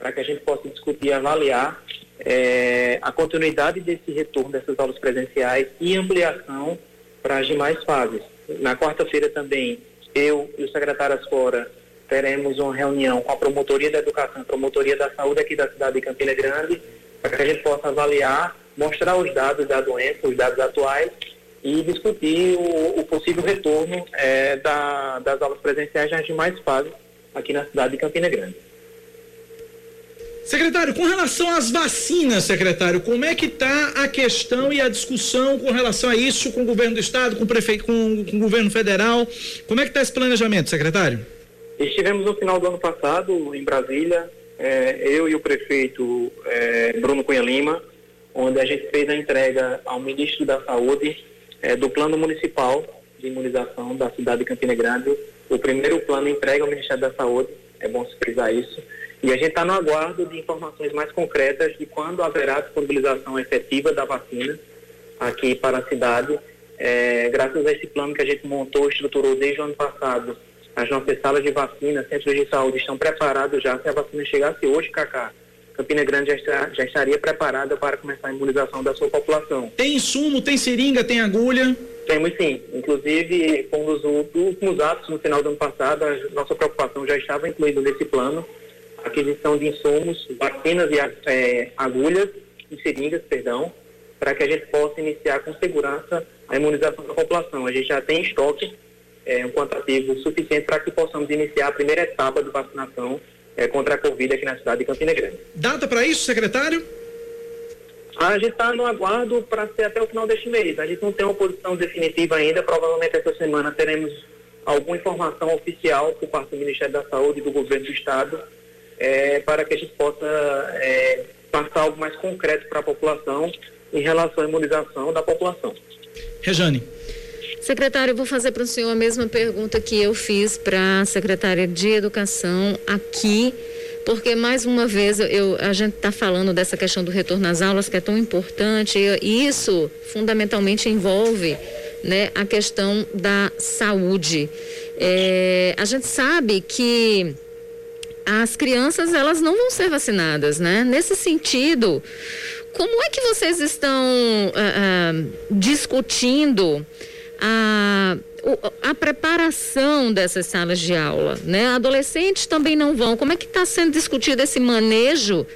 para que a gente possa discutir e avaliar é, a continuidade desse retorno dessas aulas presenciais e ampliação para as demais fases. Na quarta-feira também, eu e o secretário Asfora teremos uma reunião com a Promotoria da Educação, a Promotoria da Saúde aqui da cidade de Campina Grande, para que a gente possa avaliar, mostrar os dados da doença, os dados atuais e discutir o, o possível retorno é, da, das aulas presenciais nas demais fases aqui na cidade de Campina Grande. Secretário, com relação às vacinas, secretário, como é que está a questão e a discussão com relação a isso com o governo do estado, com o prefeito, com, com o governo federal? Como é que está esse planejamento, secretário? Estivemos no final do ano passado em Brasília, é, eu e o prefeito é, Bruno Cunha Lima, onde a gente fez a entrega ao ministro da Saúde é, do plano municipal de imunização da cidade de Campina Grande. O primeiro plano entrega ao Ministério da Saúde, é bom se frisar isso e a gente está no aguardo de informações mais concretas de quando haverá disponibilização efetiva da vacina aqui para a cidade. É, graças a esse plano que a gente montou, estruturou desde o ano passado, as nossas salas de vacina, centros de saúde estão preparados já. Se a vacina chegasse hoje, Cacá, Campina Grande já, está, já estaria preparada para começar a imunização da sua população. Tem insumo, tem seringa, tem agulha? Temos sim. Inclusive, com os últimos atos no final do ano passado, a nossa preocupação já estava incluída nesse plano, aquisição de insumos, vacinas e é, agulhas e seringas, perdão, para que a gente possa iniciar com segurança a imunização da população. A gente já tem estoque, é, um quantitativo suficiente para que possamos iniciar a primeira etapa de vacinação é, contra a Covid aqui na cidade de Campina Grande. Data para isso, secretário? A gente está no aguardo para ser até o final deste mês. A gente não tem uma posição definitiva ainda. Provavelmente essa semana teremos alguma informação oficial por parte do Ministério da Saúde e do Governo do Estado é, para que a gente possa é, passar algo mais concreto para a população em relação à imunização da população. Rejane. Secretário, eu vou fazer para o senhor a mesma pergunta que eu fiz para a secretária de Educação aqui, porque mais uma vez eu, a gente está falando dessa questão do retorno às aulas que é tão importante e isso fundamentalmente envolve né, a questão da saúde. É, a gente sabe que as crianças elas não vão ser vacinadas, né? Nesse sentido, como é que vocês estão uh, uh, discutindo a, a preparação dessas salas de aula, né? Adolescentes também não vão. Como é que está sendo discutido esse manejo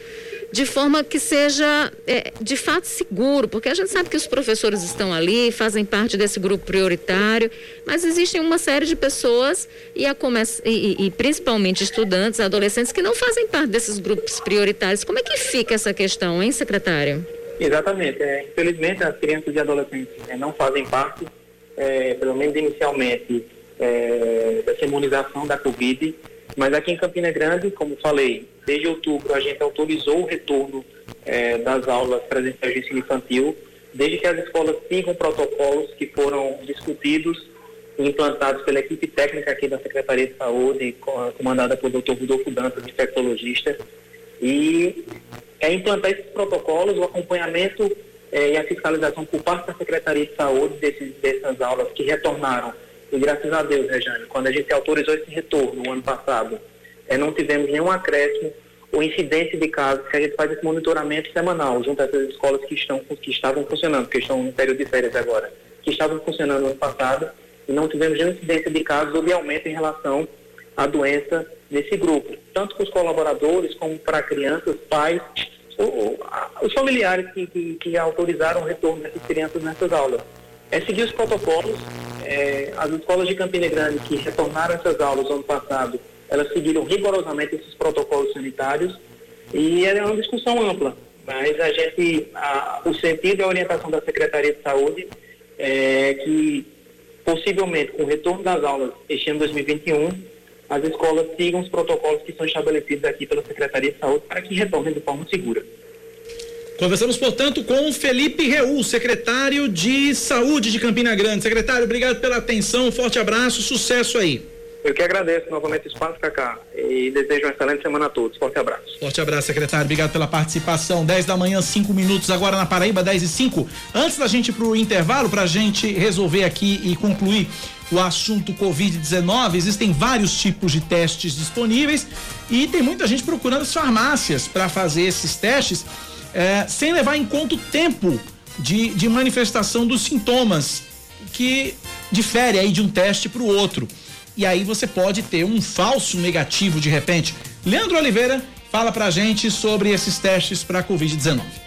de forma que seja é, de fato seguro? Porque a gente sabe que os professores estão ali, fazem parte desse grupo prioritário, mas existem uma série de pessoas e, a e, e principalmente estudantes, adolescentes que não fazem parte desses grupos prioritários. Como é que fica essa questão, hein, secretário? Exatamente. É, infelizmente, as crianças e adolescentes é, não fazem parte é, pelo menos inicialmente, é, dessa imunização da Covid. Mas aqui em Campina Grande, como falei, desde outubro a gente autorizou o retorno é, das aulas presenciais de ensino infantil, desde que as escolas sigam protocolos que foram discutidos e implantados pela equipe técnica aqui da Secretaria de Saúde, comandada pelo Dr. Rodolfo Dantas, infectologista, e é implantar esses protocolos, o acompanhamento é, e a fiscalização por parte da Secretaria de Saúde desses, dessas aulas que retornaram. E graças a Deus, Rejane, quando a gente autorizou esse retorno no ano passado, é, não tivemos nenhum acréscimo ou incidência de casos, que a gente faz esse monitoramento semanal junto essas escolas que, estão, que estavam funcionando, que estão no período de férias agora, que estavam funcionando no ano passado, e não tivemos nenhuma incidência de casos ou de aumento em relação à doença nesse grupo, tanto para os colaboradores como para crianças, pais os familiares que, que, que, autorizaram o retorno dessas crianças nessas aulas. É seguir os protocolos. É, as escolas de Campina Grande que retornaram essas aulas no ano passado, elas seguiram rigorosamente esses protocolos sanitários e é uma discussão ampla. Mas a gente, a, o sentido e a orientação da Secretaria de Saúde é que, possivelmente, com o retorno das aulas este ano 2021, as escolas sigam os protocolos que são estabelecidos aqui pela Secretaria de Saúde para que retornem de forma segura. Conversamos, portanto, com Felipe Reul, secretário de Saúde de Campina Grande. Secretário, obrigado pela atenção, um forte abraço, sucesso aí. Eu que agradeço novamente o espaço, Cacá, e desejo uma excelente semana a todos. Forte abraço. Forte abraço, secretário. Obrigado pela participação. 10 da manhã, 5 minutos, agora na Paraíba, 10 e 5. Antes da gente ir pro intervalo, pra gente resolver aqui e concluir o assunto Covid-19, existem vários tipos de testes disponíveis e tem muita gente procurando as farmácias para fazer esses testes é, sem levar em conta o tempo de, de manifestação dos sintomas, que difere aí de um teste para o outro. E aí você pode ter um falso negativo de repente. Leandro Oliveira fala pra gente sobre esses testes para Covid-19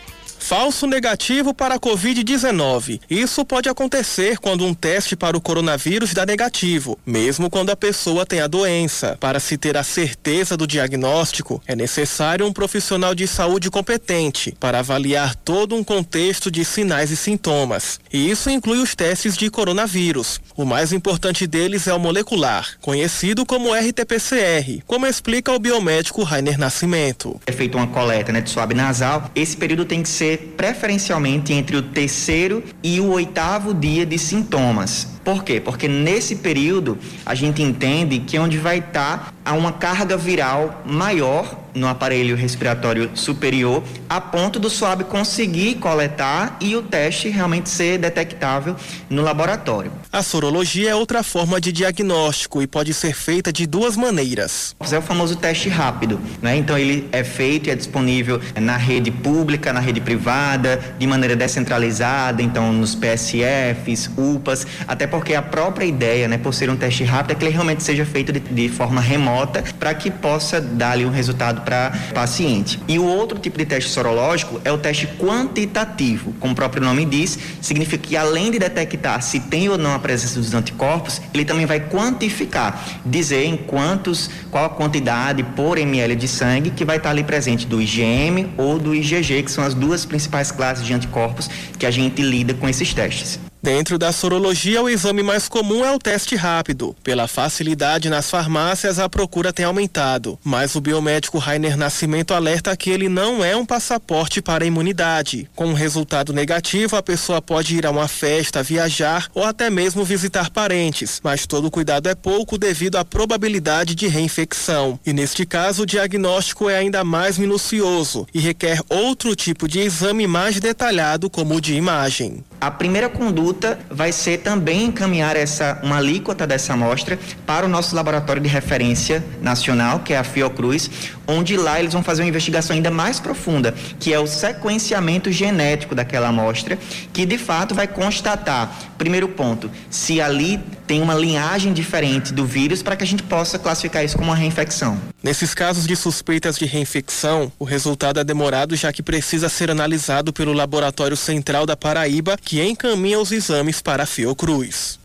falso negativo para a Covid-19. Isso pode acontecer quando um teste para o coronavírus dá negativo, mesmo quando a pessoa tem a doença. Para se ter a certeza do diagnóstico, é necessário um profissional de saúde competente para avaliar todo um contexto de sinais e sintomas. E isso inclui os testes de coronavírus. O mais importante deles é o molecular, conhecido como RT-PCR, como explica o biomédico Rainer Nascimento. É feita uma coleta né, de suave nasal. Esse período tem que ser preferencialmente entre o terceiro e o oitavo dia de sintomas Por quê? Porque nesse período a gente entende que é onde vai estar tá uma carga viral maior no aparelho respiratório superior, a ponto do SWAB conseguir coletar e o teste realmente ser detectável no laboratório. A sorologia é outra forma de diagnóstico e pode ser feita de duas maneiras. É o famoso teste rápido, né? Então ele é feito e é disponível na rede pública, na rede privada, de maneira descentralizada, então nos PSFs, UPAs, até porque a própria ideia, né, por ser um teste rápido, é que ele realmente seja feito de, de forma remota para que possa dar ali um resultado para paciente. E o outro tipo de teste sorológico é o teste quantitativo. Como o próprio nome diz, significa que além de detectar se tem ou não a presença dos anticorpos, ele também vai quantificar, dizer em quantos, qual a quantidade por ml de sangue que vai estar ali presente do IgM ou do IgG, que são as duas principais classes de anticorpos que a gente lida com esses testes. Dentro da sorologia, o exame mais comum é o teste rápido. Pela facilidade nas farmácias, a procura tem aumentado. Mas o biomédico Rainer Nascimento alerta que ele não é um passaporte para a imunidade. Com um resultado negativo, a pessoa pode ir a uma festa, viajar ou até mesmo visitar parentes. Mas todo cuidado é pouco devido à probabilidade de reinfecção. E neste caso, o diagnóstico é ainda mais minucioso e requer outro tipo de exame mais detalhado, como o de imagem. A primeira conduta vai ser também encaminhar essa uma alíquota dessa amostra para o nosso laboratório de referência nacional, que é a Fiocruz, onde lá eles vão fazer uma investigação ainda mais profunda, que é o sequenciamento genético daquela amostra, que de fato vai constatar, primeiro ponto, se ali tem uma linhagem diferente do vírus para que a gente possa classificar isso como uma reinfecção. Nesses casos de suspeitas de reinfecção, o resultado é demorado já que precisa ser analisado pelo Laboratório Central da Paraíba, que encaminha os exames para a Fiocruz.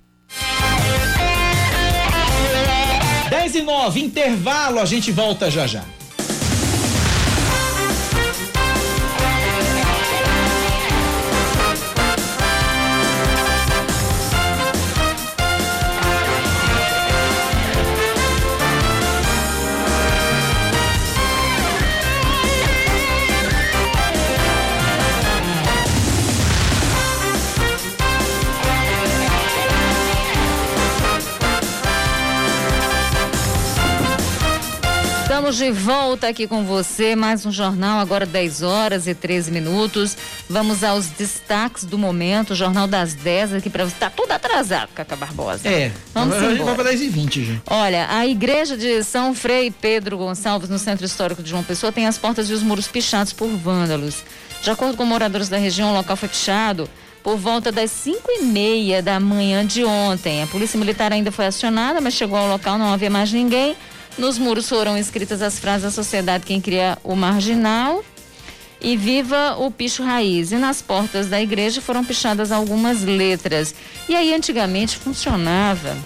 10 e 9, intervalo, a gente volta já já. Estamos de volta aqui com você, mais um jornal, agora 10 horas e 13 minutos. Vamos aos destaques do momento, Jornal das 10 aqui para você. Tá tudo atrasado, Cacá Barbosa. É, vamos a gente vai para 10 e 20 gente. Olha, a igreja de São Frei Pedro Gonçalves, no Centro Histórico de João Pessoa, tem as portas e os muros pichados por vândalos. De acordo com moradores da região, o local foi pichado por volta das 5 e meia da manhã de ontem. A polícia militar ainda foi acionada, mas chegou ao local, não havia mais ninguém. Nos muros foram escritas as frases da sociedade quem cria o marginal e viva o picho raiz. E nas portas da igreja foram pichadas algumas letras. E aí antigamente funcionava.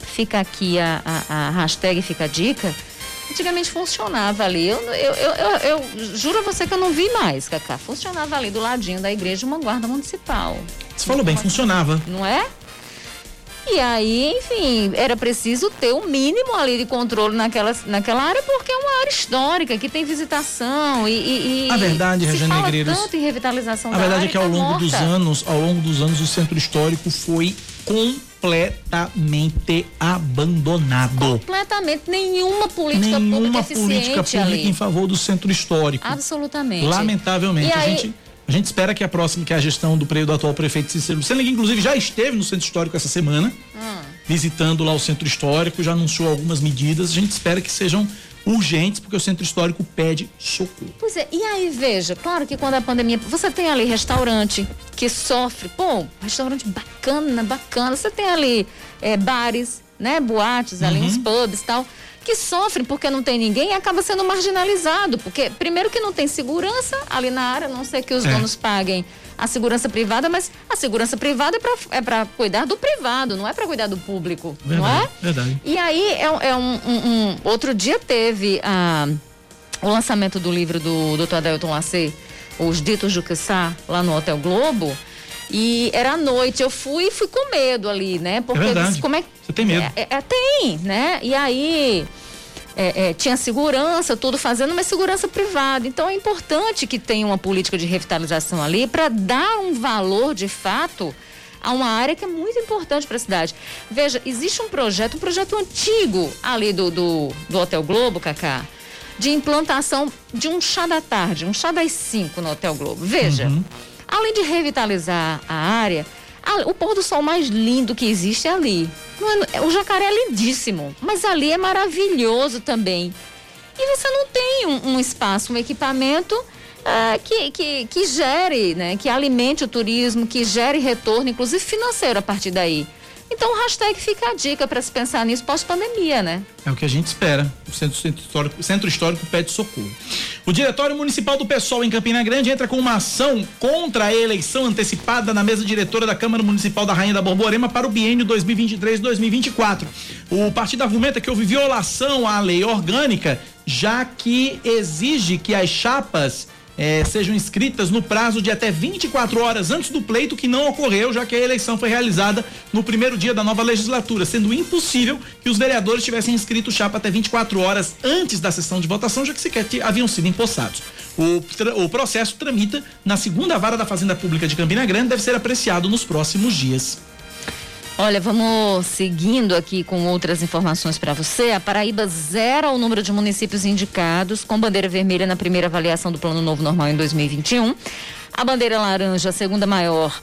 Fica aqui a, a, a hashtag Fica a Dica. Antigamente funcionava ali. Eu, eu, eu, eu, eu juro a você que eu não vi mais, Cacá. Funcionava ali do ladinho da igreja uma guarda municipal. Você falou bem, funcionava. Não é? E aí, enfim, era preciso ter o um mínimo ali de controle naquela, naquela área, porque é uma área histórica que tem visitação e. e a verdade, se Regiane Negreiros. tanto em revitalização A verdade é que ao tá longo morta. dos anos, ao longo dos anos, o centro histórico foi completamente abandonado. Completamente nenhuma política Nenhuma pública política pública ali. em favor do centro histórico. Absolutamente. Lamentavelmente. A gente. A gente espera que a próxima, que a gestão do, do atual prefeito Cícero Lucena, que inclusive já esteve no centro histórico essa semana, Hum. visitando lá o centro histórico, já anunciou algumas medidas. A gente espera que sejam urgentes, porque o centro histórico pede socorro. Pois é, e aí veja, claro que quando a pandemia. Você tem ali restaurante que sofre, pô, restaurante bacana, bacana. Você tem ali é, bares, né? Boates, ali Uhum. uns pubs e tal, que sofrem porque não tem ninguém e acaba sendo marginalizado. Porque, primeiro, que não tem segurança ali na área, a não ser que os É. donos paguem a segurança privada, mas a segurança privada é pra, é cuidar do privado, não é pra cuidar do público, não é? Verdade, verdade. E aí, é, um- é um, um- um- Outro dia teve a, o lançamento do livro do Dr. Adelton Lacer, Os Ditos do Quissá, lá no Hotel Globo. E era à noite, eu fui e fui com medo ali, né? Porque eu verdade. disse, como é Você tem medo? É, é, tem, né? E aí. é, é, tinha segurança, tudo fazendo, mas segurança privada. Então é importante que tenha uma política de revitalização ali para dar um valor de fato a uma área que é muito importante para a cidade. Veja, existe um projeto, um projeto antigo ali do, do, do Hotel Globo, Cacá, de implantação de um chá da tarde, um chá das 5 no Hotel Globo. Veja, uhum. Além de revitalizar a área, o pôr do sol mais lindo que existe é ali. É, o jacaré é lindíssimo, mas ali é maravilhoso também. E você não tem um, um espaço, um equipamento uh, que, que, que gere, né, que alimente o turismo, que gere retorno, inclusive financeiro a partir daí. Então, o hashtag fica a dica para se pensar nisso pós-pandemia, né? É o que a gente espera. O Centro, Histórico, Centro Histórico pede socorro. O Diretório Municipal do PSOL em Campina Grande entra com uma ação contra a eleição antecipada na mesa diretora da Câmara Municipal da Rainha da Borborema para o biênio 2023-2024. O partido argumenta que houve violação à lei orgânica, já que exige que as chapas é, sejam inscritas no prazo de até 24 horas antes do pleito, que não ocorreu, já que a eleição foi realizada no primeiro dia da nova legislatura, sendo impossível que os vereadores tivessem inscrito chapa até 24 horas antes da sessão de votação, já que sequer haviam sido empossados. O, o processo tramita na segunda vara da Fazenda Pública de Campina Grande, deve ser apreciado nos próximos dias. Olha, vamos seguindo aqui com outras informações para você. A Paraíba zera o número de municípios indicados com bandeira vermelha na primeira avaliação do Plano Novo Normal em 2021. A bandeira laranja, a segunda maior,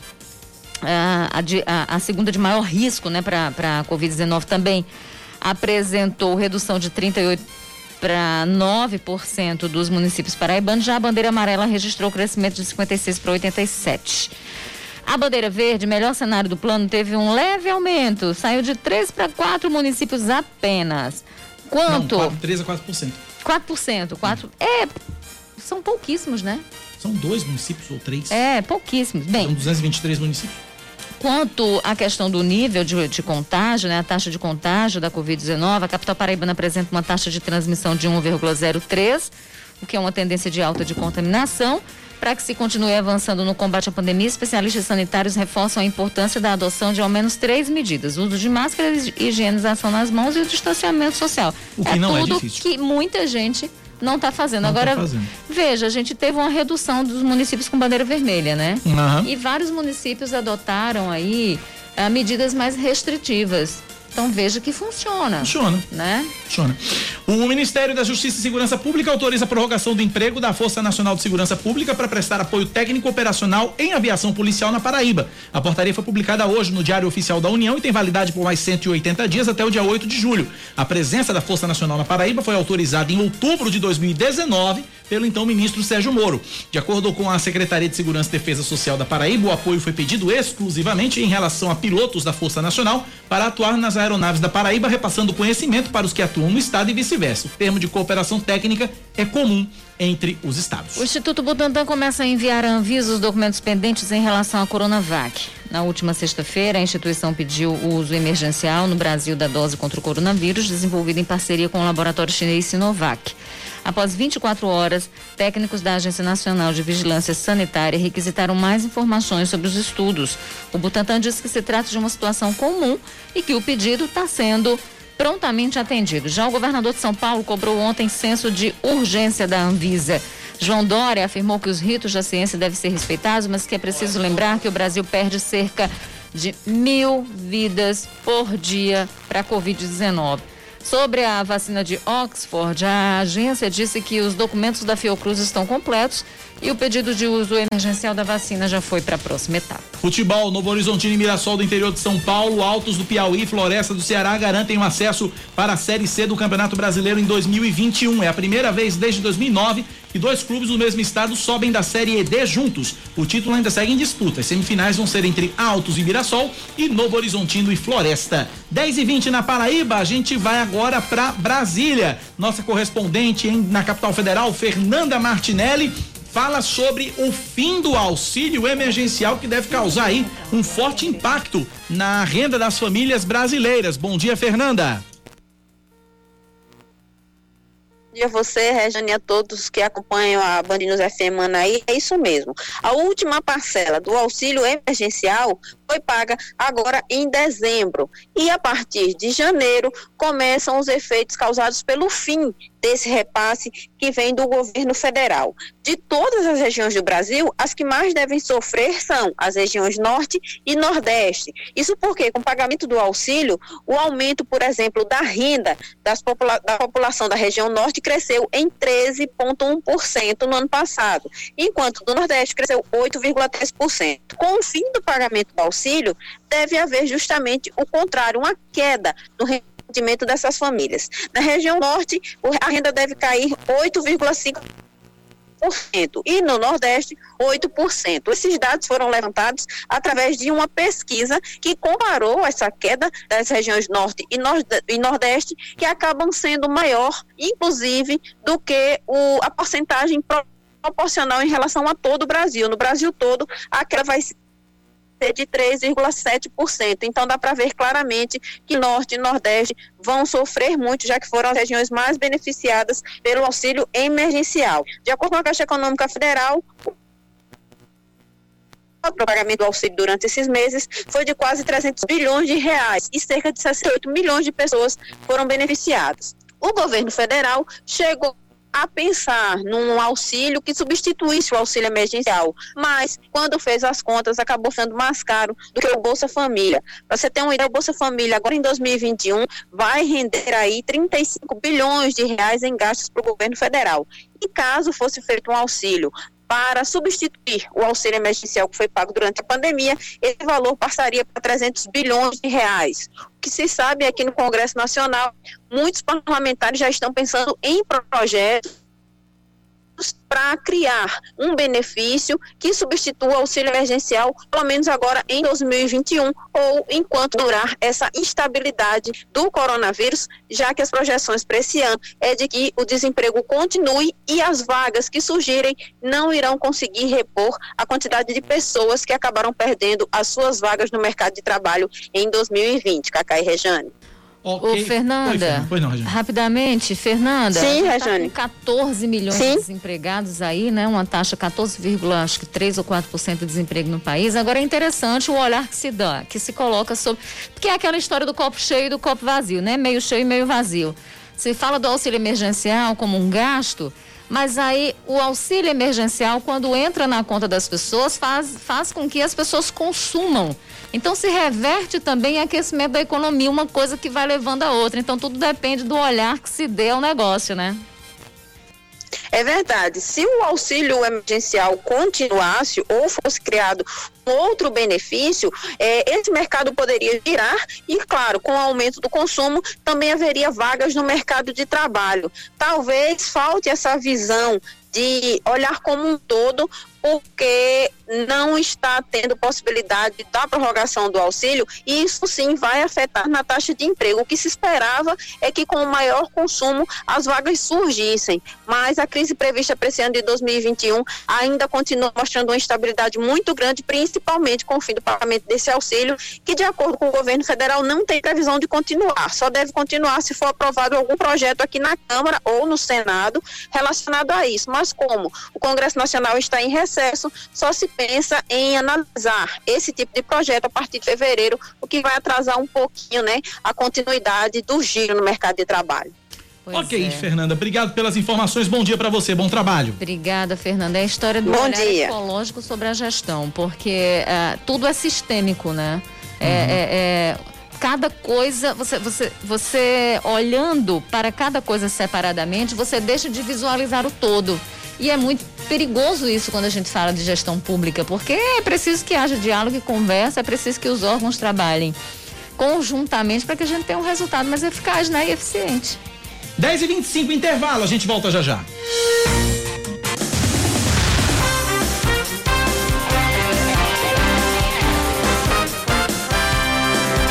a, a, a segunda de maior risco, né, para a Covid-19 também apresentou redução de 38 para 9% dos municípios paraibanos. Já a bandeira amarela registrou crescimento de 56 para 87. A bandeira verde, melhor cenário do plano, teve um leve aumento, saiu de 3 para 4 municípios apenas. Quanto? Não, 3 a 4%. 4%, 4. É, são pouquíssimos, né? São dois municípios ou três? É, pouquíssimos. Bem, são 223 municípios. Quanto à questão do nível de, de, contágio, né, a taxa de contágio da Covid-19, a capital paraibana apresenta uma taxa de transmissão de 1,03, o que é uma tendência de alta de contaminação. Para que se continue avançando no combate à pandemia, especialistas sanitários reforçam a importância da adoção de ao menos três medidas: uso de máscaras, higienização nas mãos e o distanciamento social. O que é não é tudo é que muita gente não está fazendo. Não tá Agora, tá fazendo. veja, a gente teve uma redução dos municípios com bandeira vermelha, né? Uhum. E vários municípios adotaram aí uh, medidas mais restritivas. Então veja que funciona. Funciona. Né? Funciona. O Ministério da Justiça e Segurança Pública autoriza a prorrogação do emprego da Força Nacional de Segurança Pública para prestar apoio técnico operacional em aviação policial na Paraíba. A portaria foi publicada hoje no Diário Oficial da União e tem validade por mais 180 dias até o dia 8 de julho. A presença da Força Nacional na Paraíba foi autorizada em outubro de 2019 pelo então ministro Sérgio Moro. De acordo com a Secretaria de Segurança e Defesa Social da Paraíba, o apoio foi pedido exclusivamente em relação a pilotos da Força Nacional para atuar nas aeronaves da Paraíba, repassando conhecimento para os que atuam no estado e vice-versa. O termo de cooperação técnica é comum entre os estados. O Instituto Butantan começa a enviar a Anvisa os documentos pendentes em relação à Coronavac. Na última sexta-feira, a instituição pediu o uso emergencial no Brasil da dose contra o coronavírus, desenvolvida em parceria com o laboratório chinês Sinovac. Após 24 horas, técnicos da Agência Nacional de Vigilância Sanitária requisitaram mais informações sobre os estudos. O Butantan disse que se trata de uma situação comum e que o pedido está sendo prontamente atendido. Já o governador de São Paulo cobrou ontem censo de urgência da Anvisa. João Dória afirmou que os ritos da ciência devem ser respeitados, mas que é preciso lembrar que o Brasil perde cerca de mil vidas por dia para a Covid-19. Sobre a vacina de Oxford, a agência disse que os documentos da Fiocruz estão completos e o pedido de uso emergencial da vacina já foi para a próxima etapa. Futebol, Novo Horizontino e Mirassol do interior de São Paulo, Altos do Piauí, Floresta do Ceará garantem o acesso para a Série C do Campeonato Brasileiro em 2021. É a primeira vez desde 2009 que dois clubes do mesmo estado sobem da Série ED juntos. O título ainda segue em disputa. As semifinais vão ser entre Altos e Mirassol e Novo Horizontino e Floresta. 10 e 20 na Paraíba, a gente vai agora para Brasília. Nossa correspondente na capital federal, Fernanda Martinelli fala sobre o fim do auxílio emergencial que deve causar aí um forte impacto na renda das famílias brasileiras. Bom dia, Fernanda dia a você, Regiane, e a todos que acompanham a Band News FM Manaí. É isso mesmo. A última parcela do auxílio emergencial foi paga agora em dezembro. E a partir de janeiro começam os efeitos causados pelo fim desse repasse que vem do governo federal. De todas as regiões do Brasil, as que mais devem sofrer são as regiões Norte e Nordeste. Isso porque, com o pagamento do auxílio, o aumento, por exemplo, da renda popula da população da região Norte cresceu em 13,1% no ano passado, enquanto do Nordeste cresceu 8,3%. Com o fim do pagamento do auxílio, deve haver justamente o contrário, uma queda no rendimento dessas famílias. Na região norte, a renda deve cair 8,5% e no Nordeste 8%. Esses dados foram levantados através de uma pesquisa que comparou essa queda das regiões Norte e Nordeste, que acabam sendo maior, inclusive, do que o, a porcentagem proporcional em relação a todo o Brasil. No Brasil todo, a queda vai ser de 3,7%. Então dá para ver claramente que Norte e Nordeste vão sofrer muito, já que foram as regiões mais beneficiadas pelo auxílio emergencial. De acordo com a Caixa Econômica Federal, o pagamento do auxílio durante esses meses foi de quase 300 bilhões de reais e cerca de 68 milhões de pessoas foram beneficiadas. O governo federal chegou a pensar num auxílio que substituísse o auxílio emergencial, mas quando fez as contas acabou sendo mais caro do que o Bolsa Família. Para você ter uma ideia, o Bolsa Família agora em 2021 vai render aí 35 bilhões de reais em gastos para o governo federal. E caso fosse feito um auxílio para substituir o auxílio emergencial que foi pago durante a pandemia, esse valor passaria para 300 bilhões de reais. O que se sabe é que no Congresso Nacional, muitos parlamentares já estão pensando em projetos para criar um benefício que substitua o auxílio emergencial, pelo menos agora em 2021, ou enquanto durar essa instabilidade do coronavírus, já que as projeções para esse ano é de que o desemprego continue e as vagas que surgirem não irão conseguir repor a quantidade de pessoas que acabaram perdendo as suas vagas no mercado de trabalho em 2020. Cacá e Rejane. Okay. Ô, Fernanda, Oi, não, rapidamente, Fernanda. Sim, Rejane. Tá com 14 milhões Sim. de desempregados aí, né? Uma taxa 14,3 ou 4% de desemprego no país. Agora é interessante o olhar que se dá, que se coloca sobre. Porque é aquela história do copo cheio e do copo vazio, né? Meio cheio e meio vazio. Se fala do auxílio emergencial como um gasto, mas aí o auxílio emergencial, quando entra na conta das pessoas, faz, faz com que as pessoas consumam. Então se reverte também aquecimento da economia, uma coisa que vai levando a outra. Então tudo depende do olhar que se dê ao negócio, né? É verdade. Se o auxílio emergencial continuasse ou fosse criado outro benefício, é, esse mercado poderia girar e, claro, com o aumento do consumo, também haveria vagas no mercado de trabalho. Talvez falte essa visão de olhar como um todo, porque não está tendo possibilidade da prorrogação do auxílio, e isso sim vai afetar na taxa de emprego. O que se esperava é que com o maior consumo as vagas surgissem, mas a crise prevista para esse ano de 2021 ainda continua mostrando uma instabilidade muito grande, principalmente com o fim do pagamento desse auxílio, que de acordo com o governo federal não tem previsão de continuar, só deve continuar se for aprovado algum projeto aqui na Câmara ou no Senado relacionado a isso. Mas como o Congresso Nacional está em recesso, só se pensa em analisar esse tipo de projeto a partir de fevereiro, o que vai atrasar um pouquinho, né, a continuidade do giro no mercado de trabalho. Pois ok, é. Fernanda, obrigado pelas informações. Bom dia para você, bom trabalho. Obrigada, Fernanda. É a história do bom olhar dia. ecológico sobre a gestão, porque uh, tudo é sistêmico, né? É, uhum. É, é, é, cada coisa, você, você, você olhando para cada coisa separadamente, você deixa de visualizar o todo. E é muito perigoso isso quando a gente fala de gestão pública, porque é preciso que haja diálogo e conversa, é preciso que os órgãos trabalhem conjuntamente para que a gente tenha um resultado mais eficaz né, e eficiente. 10 e 25 intervalo, a gente volta já já.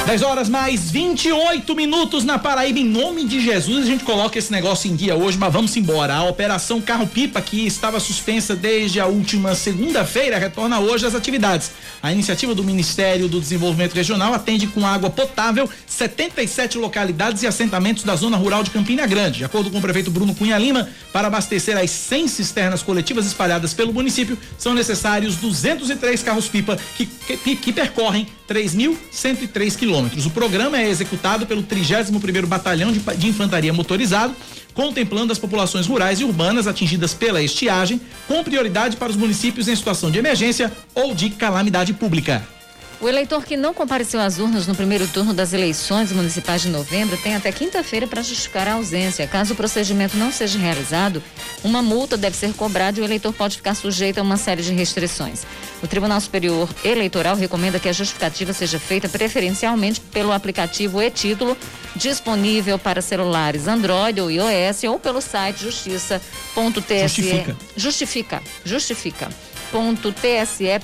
10 horas mais 28 minutos na Paraíba. Em nome de Jesus, a gente coloca esse negócio em dia hoje, mas vamos embora. A Operação Carro Pipa, que estava suspensa desde a última segunda-feira, retorna hoje às atividades. A iniciativa do Ministério do Desenvolvimento Regional atende com água potável 77 localidades e assentamentos da zona rural de Campina Grande. De acordo com o prefeito Bruno Cunha Lima, para abastecer as 100 cisternas coletivas espalhadas pelo município, são necessários 203 carros-pipa que, que, que percorrem 3.103 quilômetros. O programa é executado pelo 31º Batalhão de, de Infantaria Motorizado, contemplando as populações rurais e urbanas atingidas pela estiagem, com prioridade para os municípios em situação de emergência ou de calamidade pública. O eleitor que não compareceu às urnas no primeiro turno das eleições municipais de novembro tem até quinta-feira para justificar a ausência. Caso o procedimento não seja realizado, uma multa deve ser cobrada e o eleitor pode ficar sujeito a uma série de restrições. O Tribunal Superior Eleitoral recomenda que a justificativa seja feita preferencialmente pelo aplicativo e-título disponível para celulares Android ou iOS ou pelo site justiça.tse. Justifica. Justifica. Justifica. .tse.jus.br,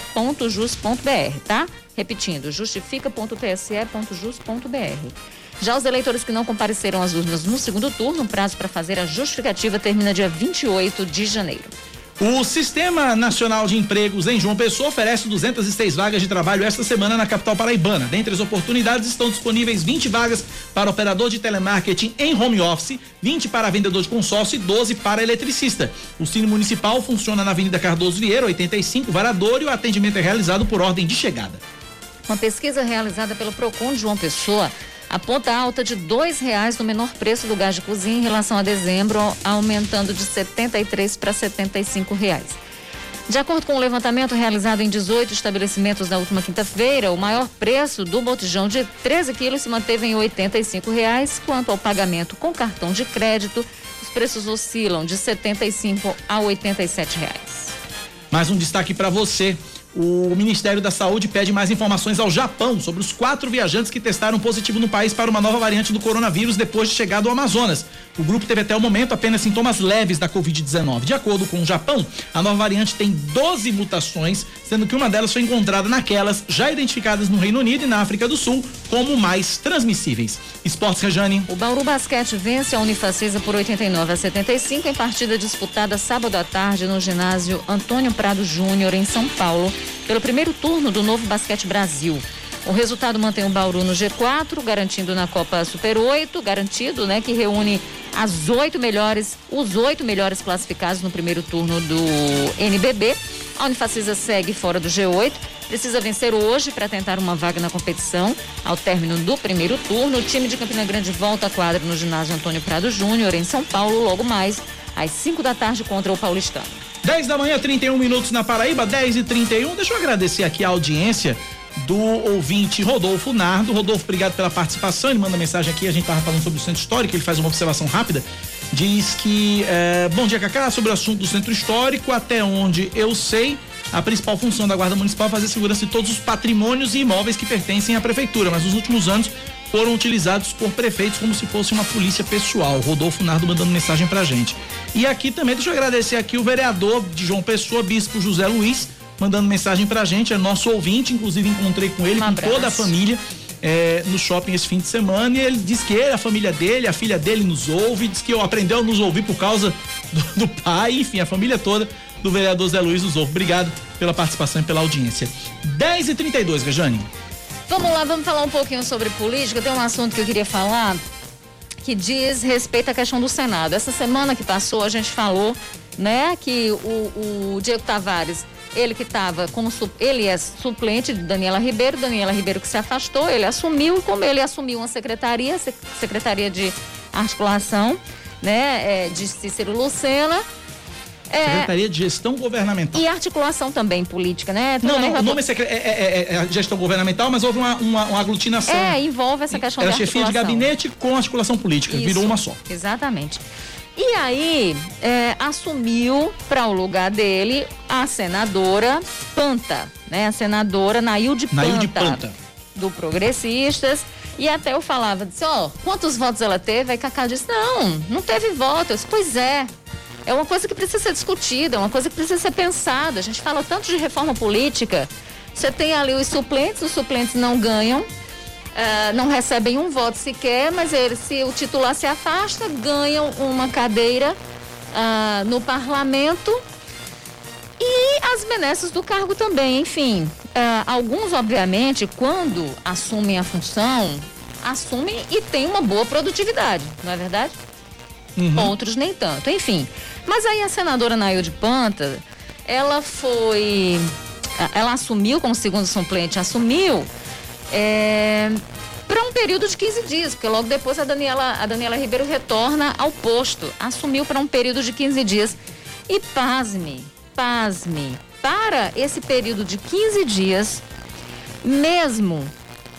tá? Repetindo, justifica.tse.jus.br. Já os eleitores que não compareceram às urnas no segundo turno, o prazo para fazer a justificativa termina dia 28 de janeiro. O Sistema Nacional de Empregos em João Pessoa oferece 206 vagas de trabalho esta semana na capital paraibana. Dentre as oportunidades estão disponíveis 20 vagas para operador de telemarketing em home office, 20 para vendedor de consórcio e 12 para eletricista. O Cine Municipal funciona na Avenida Cardoso Vieira, 85, Varador, e o atendimento é realizado por ordem de chegada. Uma pesquisa realizada pelo Procon de João Pessoa aponta alta de dois reais no menor preço do gás de cozinha em relação a dezembro, aumentando de 73 para 75 reais. De acordo com o levantamento realizado em 18 estabelecimentos na última quinta-feira, o maior preço do botijão de 13 quilos se manteve em 85 reais. Quanto ao pagamento com cartão de crédito, os preços oscilam de 75 a 87 reais. Mais um destaque para você. O Ministério da Saúde pede mais informações ao Japão sobre os quatro viajantes que testaram positivo no país para uma nova variante do coronavírus depois de chegar do Amazonas. O grupo teve até o momento apenas sintomas leves da Covid-19. De acordo com o Japão, a nova variante tem 12 mutações, sendo que uma delas foi encontrada naquelas já identificadas no Reino Unido e na África do Sul como mais transmissíveis. Esportes Rejane. O Bauru Basquete vence a Unifacisa por 89 a 75 em partida disputada sábado à tarde no ginásio Antônio Prado Júnior, em São Paulo pelo primeiro turno do Novo Basquete Brasil. O resultado mantém o Bauru no G4, garantindo na Copa Super 8, garantido, né, que reúne as oito melhores, os oito melhores classificados no primeiro turno do NBB. A Unifacisa segue fora do G8, precisa vencer hoje para tentar uma vaga na competição. Ao término do primeiro turno, o time de Campina Grande volta à quadra no ginásio Antônio Prado Júnior, em São Paulo, logo mais às 5 da tarde contra o Paulistano. 10 da manhã, 31 minutos na Paraíba, 10 e 31. Deixa eu agradecer aqui a audiência do ouvinte Rodolfo Nardo. Rodolfo, obrigado pela participação. Ele manda mensagem aqui, a gente estava falando sobre o centro histórico, ele faz uma observação rápida. Diz que, é, bom dia, Cacá, sobre o assunto do centro histórico, até onde eu sei, a principal função da Guarda Municipal é fazer segurança de todos os patrimônios e imóveis que pertencem à prefeitura, mas nos últimos anos foram utilizados por prefeitos como se fosse uma polícia pessoal. Rodolfo Nardo mandando mensagem pra gente. E aqui também, deixa eu agradecer aqui o vereador de João Pessoa, Bispo José Luiz, mandando mensagem pra gente, é nosso ouvinte, inclusive encontrei com ele, um com toda a família. É, no shopping esse fim de semana e ele diz que ele, a família dele, a filha dele nos ouve, diz que aprendeu a nos ouvir por causa do, do pai, enfim, a família toda do vereador Zé Luiz nos ouve. Obrigado pela participação e pela audiência. 10 e 32 Rejane. Vamos lá, vamos falar um pouquinho sobre política. Tem um assunto que eu queria falar que diz respeito à questão do Senado. Essa semana que passou, a gente falou, né, que o, o Diego Tavares, ele que estava como ele é suplente de Daniela Ribeiro, Daniela Ribeiro que se afastou, ele assumiu, como ele assumiu uma secretaria, secretaria de articulação, né, é, de Cícero Lucena, é, Secretaria de Gestão Governamental. E articulação também política, né? Não, não, o nome é, é, é, é, gestão governamental, mas houve uma, uma, uma, aglutinação. É, envolve essa questão Era de chefia de gabinete com articulação política, Isso, virou uma só. Exatamente. E aí, é, assumiu para o lugar dele a senadora Panta, né? A senadora Nailde Panta. Nailde Panta. Do Progressistas. E até eu falava, disse, ó, oh, quantos votos ela teve? Aí Cacá disse, não, não teve votos. Pois é, é uma coisa que precisa ser discutida, é uma coisa que precisa ser pensada. A gente fala tanto de reforma política. Você tem ali os suplentes, os suplentes não ganham, uh, não recebem um voto sequer, mas se o titular se afasta, ganham uma cadeira uh, no parlamento e as benesses do cargo também. Enfim, uh, alguns, obviamente, quando assumem a função, assumem e têm uma boa produtividade, não é verdade? Uhum. Outros nem tanto. Enfim, mas aí a senadora Nailde Panta, ela foi. Ela assumiu como segundo suplente, assumiu é, para um período de 15 dias, porque logo depois a Daniela, a Daniela Ribeiro retorna ao posto, assumiu para um período de 15 dias. E pasme, pasme, para esse período de 15 dias, mesmo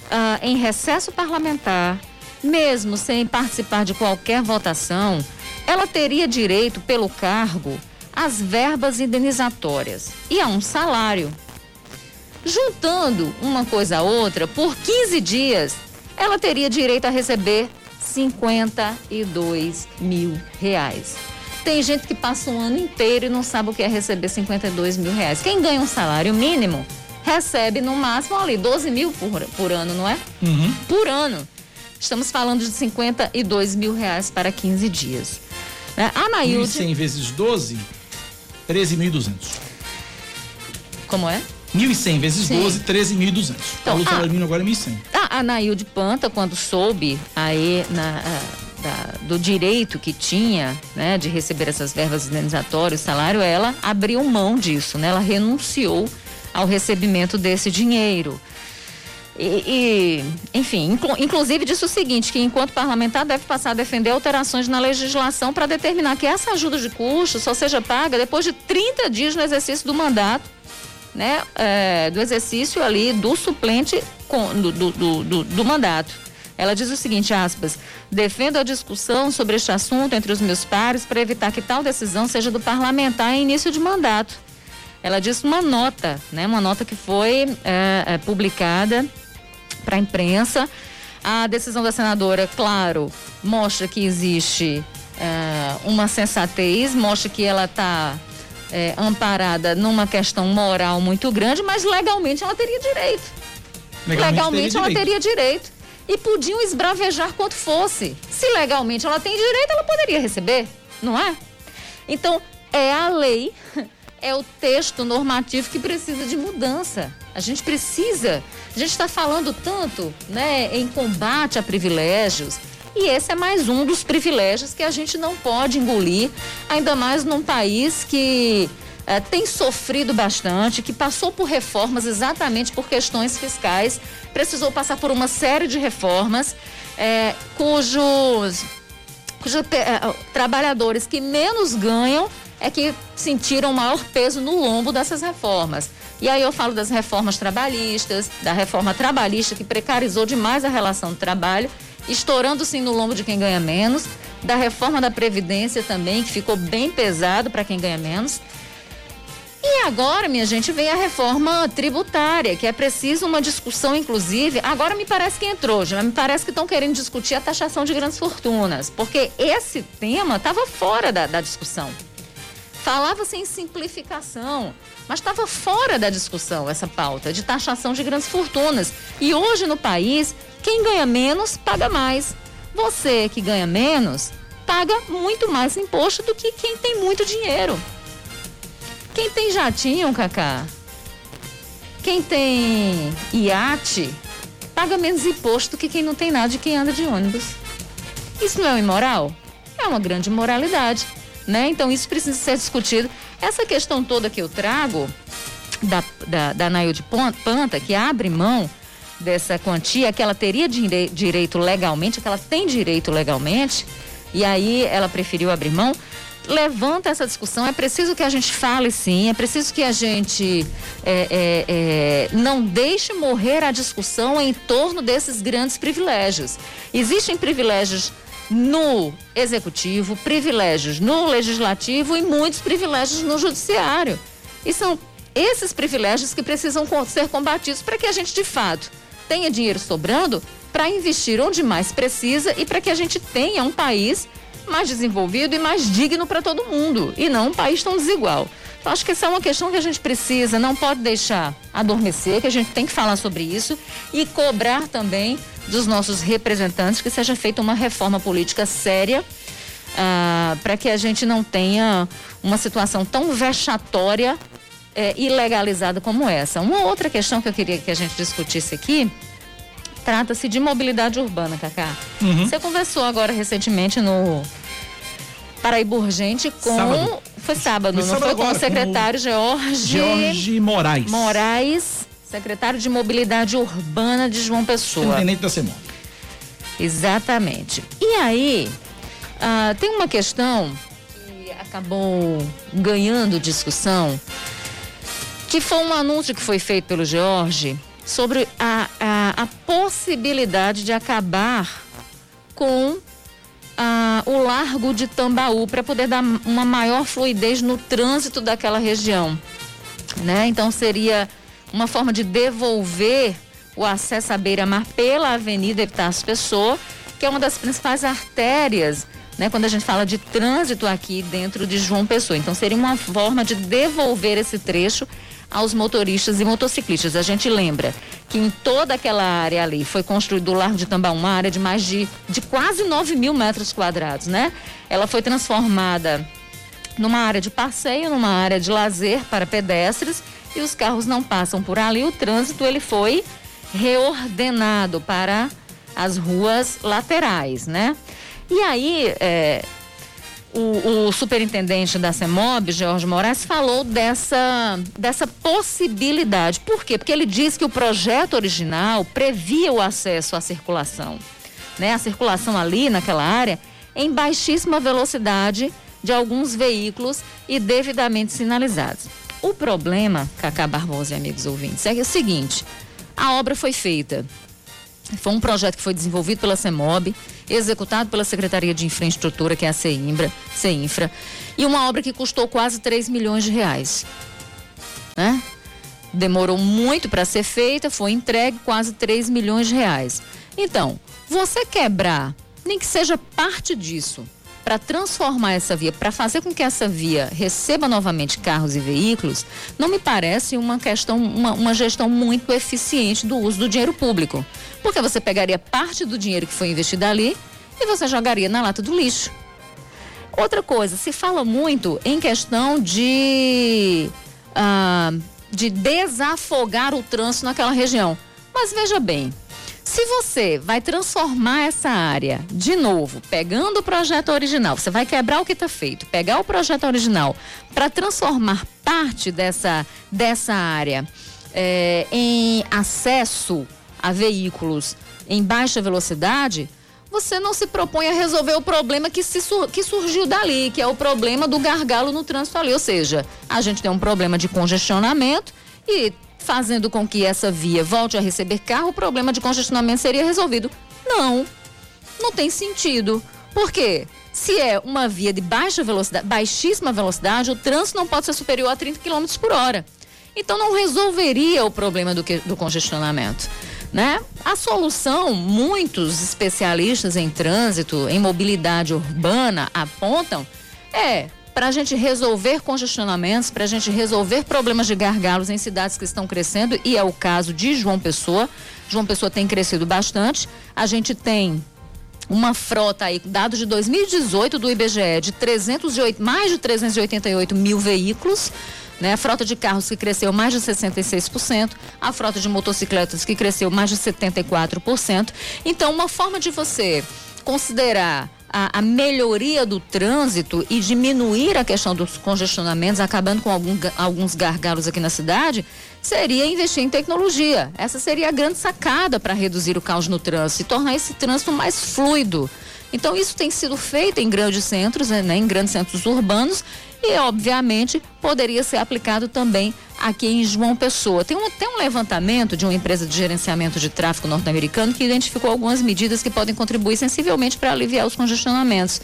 ah, em recesso parlamentar, mesmo sem participar de qualquer votação, ela teria direito, pelo cargo, às verbas indenizatórias e a um salário. Juntando uma coisa a outra, por 15 dias, ela teria direito a receber 52 mil reais. Tem gente que passa um ano inteiro e não sabe o que é receber 52 mil reais. Quem ganha um salário mínimo recebe no máximo ali 12 mil por, por ano, não é? Uhum. Por ano. Estamos falando de 52 mil reais para 15 dias. Né? A Nailde... 1.100 vezes 12, 13.200. Como é? 1.100 vezes Sim. 12, 13.200. Então, o ah. salário mínimo agora é 1.100. A, a Nailde Panta, quando soube aí na, a, da- do direito que tinha, né, de receber essas verbas indenizatórias, salário, ela abriu mão disso, né? Ela renunciou ao recebimento desse dinheiro. E, e, enfim, inclu- inclusive disse o seguinte, que enquanto parlamentar deve passar a defender alterações na legislação para determinar que essa ajuda de custo só seja paga depois de 30 dias no exercício do mandato né, é, do exercício ali do suplente com- do, do, do, do- mandato. Ela diz o seguinte, aspas, defendo a discussão sobre este assunto entre os meus pares para evitar que tal decisão seja do parlamentar em início de mandato. Ela disse uma nota, né, uma nota que foi é, é, publicada para a imprensa. A decisão da senadora, claro, mostra que existe é, uma sensatez, mostra que ela está amparada numa questão moral muito grande, mas legalmente ela teria direito. Legalmente, teria ela direito. teria direito. E podiam esbravejar quanto fosse. Se legalmente ela tem direito, ela poderia receber, não é? Então, é a lei, é o texto normativo que precisa de mudança. A gente precisa. A gente está falando tanto né, em combate a privilégios. E esse é mais um dos privilégios que a gente não pode engolir, ainda mais num país que eh, tem sofrido bastante, que passou por reformas exatamente por questões fiscais, precisou passar por uma série de reformas, eh, cujos cujos pe- eh, trabalhadores que menos ganham é que sentiram maior peso no lombo dessas reformas. E aí eu falo das reformas trabalhistas, da reforma trabalhista que precarizou demais a relação de trabalho, estourando sim no lombo de quem ganha menos, da reforma da Previdência também, que ficou bem pesado para quem ganha menos. E agora, minha gente, vem a reforma tributária, que é preciso uma discussão, inclusive. Agora me parece que entrou, já me parece que estão querendo discutir a taxação de grandes fortunas, porque esse tema estava fora da, da discussão. Falava-se em simplificação, mas estava fora da discussão essa pauta de taxação de grandes fortunas. E hoje no país, quem ganha menos paga mais. Você que ganha menos paga muito mais imposto do que quem tem muito dinheiro. Quem tem jatinho, Cacá? Quem tem iate paga menos imposto do que quem não tem nada de quem anda de ônibus. Isso não é imoral? É uma grande imoralidade, né? Então isso precisa ser discutido. Essa questão toda que eu trago da, da, da Nailde Panta, que abre mão dessa quantia que ela teria dire- direito legalmente, que ela tem direito legalmente, e aí ela preferiu abrir mão, levanta essa discussão. É preciso que a gente fale sim, é preciso que a gente é, é, é, não deixe morrer a discussão em torno desses grandes privilégios. Existem privilégios no executivo, privilégios no legislativo e muitos privilégios no judiciário. E são esses privilégios que precisam ser combatidos para que a gente, de fato, tenha dinheiro sobrando para investir onde mais precisa e para que a gente tenha um país mais desenvolvido e mais digno para todo mundo e não um país tão desigual. Então, acho que essa é uma questão que a gente precisa, não pode deixar adormecer, que a gente tem que falar sobre isso e cobrar também dos nossos representantes que seja feita uma reforma política séria para que a gente não tenha uma situação tão vexatória eh, e legalizada como essa. Uma outra questão que eu queria que a gente discutisse aqui trata-se de mobilidade urbana, Cacá. Uhum. Você conversou agora recentemente no Paraíba Urgente com. Sábado. Foi sábado, Foi não sábado foi? Com agora, o secretário George. George Moraes. Moraes secretário de Mobilidade Urbana de João Pessoa. Intendente da CEMOB. Exatamente. E aí, ah, tem uma questão que acabou ganhando discussão, que foi um anúncio que foi feito pelo Jorge sobre a, a, a possibilidade de acabar com ah, o Largo de Tambaú para poder dar uma maior fluidez no trânsito daquela região. Né? Então seria uma forma de devolver o acesso à beira-mar pela Avenida Epitácio Pessoa, que é uma das principais artérias, né, quando a gente fala de trânsito aqui dentro de João Pessoa. Então seria uma forma de devolver esse trecho aos motoristas e motociclistas. A gente lembra que em toda aquela área ali foi construído o Largo de Tambaú, uma área de mais de, de quase 9 mil metros quadrados, né? Ela foi transformada numa área de passeio, numa área de lazer para pedestres e os carros não passam por ali. O trânsito ele foi reordenado para as ruas laterais, né? E aí, é, o, o, superintendente da CEMOB, Jorge Moraes, falou dessa, dessa possibilidade. Por quê? Porque ele disse que o projeto original previa o acesso à circulação. Né? A circulação ali naquela área em baixíssima velocidade de alguns veículos e devidamente sinalizados. O problema, Cacá Barbosa e amigos ouvintes, é, é o seguinte: a obra foi feita. Foi um projeto que foi desenvolvido pela CEMOB, executado pela Secretaria de Infraestrutura, que é a CEINFRA, CEINFRA e uma obra que custou quase 3 milhões de reais. Né? Demorou muito para ser feita, foi entregue quase 3 milhões de reais. Então, você quebrar, nem que seja parte disso, para transformar essa via, para fazer com que essa via receba novamente carros e veículos, não me parece uma questão, uma, uma gestão muito eficiente do uso do dinheiro público. Porque você pegaria parte do dinheiro que foi investido ali e você jogaria na lata do lixo. Outra coisa, se fala muito em questão de, ah, de desafogar o trânsito naquela região. Mas veja bem, se você vai transformar essa área de novo, pegando o projeto original, você vai quebrar o que está feito, pegar o projeto original para transformar parte dessa, dessa área é, em acesso a veículos em baixa velocidade, você não se propõe a resolver o problema que, se, que surgiu dali, que é o problema do gargalo no trânsito ali. Ou seja, a gente tem um problema de congestionamento e fazendo com que essa via volte a receber carro, o problema de congestionamento seria resolvido. Não, não tem sentido. Por quê? Se é uma via de baixa velocidade, baixíssima velocidade, o trânsito não pode ser superior a 30 km por hora. Então não resolveria o problema do, que, do congestionamento. Né? A solução, muitos especialistas em trânsito, em mobilidade urbana, apontam é para a gente resolver congestionamentos, para a gente resolver problemas de gargalos em cidades que estão crescendo, e é o caso de João Pessoa. João Pessoa tem crescido bastante. A gente tem uma frota aí, dados de 2018 do IBGE, de 308, mais de 388 mil veículos. Né? A frota de carros que cresceu mais de 66%, a frota de motocicletas que cresceu mais de 74%. Então, uma forma de você considerar a, a, melhoria do trânsito e diminuir a questão dos congestionamentos, acabando com algum, alguns gargalos aqui na cidade, seria investir em tecnologia. Essa seria a grande sacada para reduzir o caos no trânsito e tornar esse trânsito mais fluido. Então, isso tem sido feito em grandes centros, né, em grandes centros urbanos e, obviamente, poderia ser aplicado também aqui em João Pessoa. Tem um, tem um levantamento de uma empresa de gerenciamento de tráfego norte-americano que identificou algumas medidas que podem contribuir sensivelmente para aliviar os congestionamentos.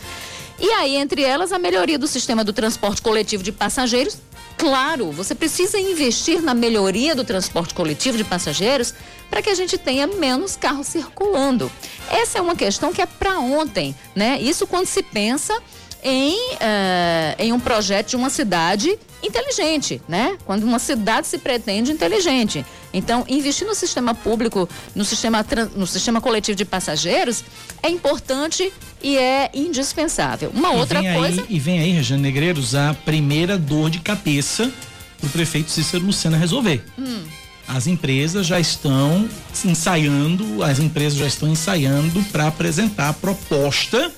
E aí, entre elas, a melhoria do sistema do transporte coletivo de passageiros. Claro, você precisa investir na melhoria do transporte coletivo de passageiros para que a gente tenha menos carros circulando. Essa é uma questão que é para ontem, né? Isso quando se pensa em, uh, em um projeto de uma cidade inteligente, né? Quando uma cidade se pretende inteligente. Então, investir no sistema público, no sistema, no sistema coletivo de passageiros, é importante e é indispensável. Uma e outra coisa. Aí, e vem aí, Regiane Negreiros, a primeira dor de cabeça para o prefeito Cícero Lucena resolver. Hum. As empresas já estão ensaiando, as empresas já estão ensaiando para apresentar a proposta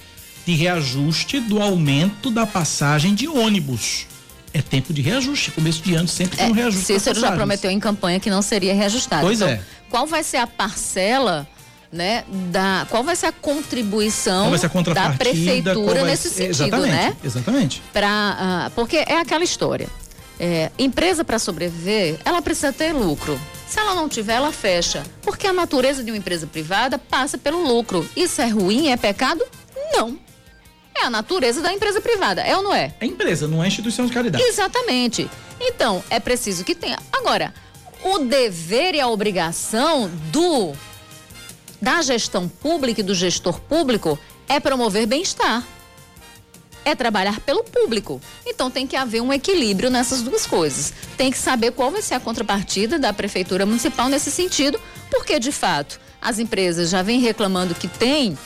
de reajuste do aumento da passagem de ônibus. é tempo de reajuste. Começo de ano sempre tem um É, reajuste. Cícero já prometeu em campanha que não seria reajustado. Pois Então, é. Qual vai ser a parcela, né, da qual vai ser a contribuição vai ser a da prefeitura nesse ser- sentido, exatamente, né? Exatamente. Pra, porque é aquela história. É, empresa para sobreviver, ela precisa ter lucro. Se ela não tiver, ela fecha. Porque a natureza de uma empresa privada passa pelo lucro. Isso é ruim? É pecado? Não. É a natureza da empresa privada, é ou não é? É empresa, não é instituição de caridade. Exatamente. Então, é preciso que tenha. Agora, o dever e a obrigação do da gestão pública e do gestor público é promover bem-estar. É trabalhar pelo público. Então tem que haver um equilíbrio nessas duas coisas. Tem que saber qual vai ser a contrapartida da prefeitura municipal nesse sentido, porque de fato as empresas já vêm reclamando que tem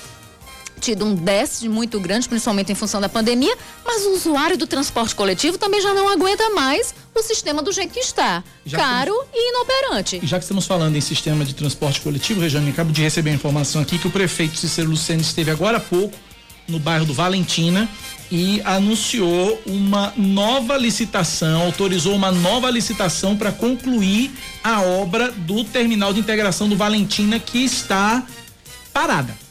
tido um déficit muito grande, principalmente em função da pandemia, mas o usuário do transporte coletivo também já não aguenta mais o sistema do jeito que está. Já caro e inoperante. E já que estamos falando em sistema de transporte coletivo, Regiane, acabo de receber a informação aqui que o prefeito Cícero Lucena esteve agora há pouco no bairro do Valentina e anunciou uma nova licitação, autorizou uma nova licitação para concluir a obra do terminal de integração do Valentina que está parada.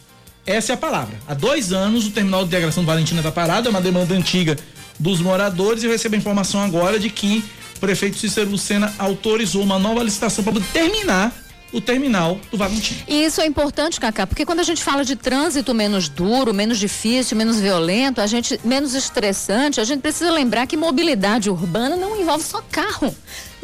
Essa é a palavra. Há dois anos o terminal de integração do Valentina está parado, é uma demanda antiga dos moradores e eu recebo a informação agora de que o prefeito Cícero Lucena autorizou uma nova licitação para terminar o terminal do Valentina. E isso é importante, Cacá, porque quando a gente fala de trânsito menos duro, menos difícil, menos violento, a gente menos estressante, a gente precisa lembrar que mobilidade urbana não envolve só carro,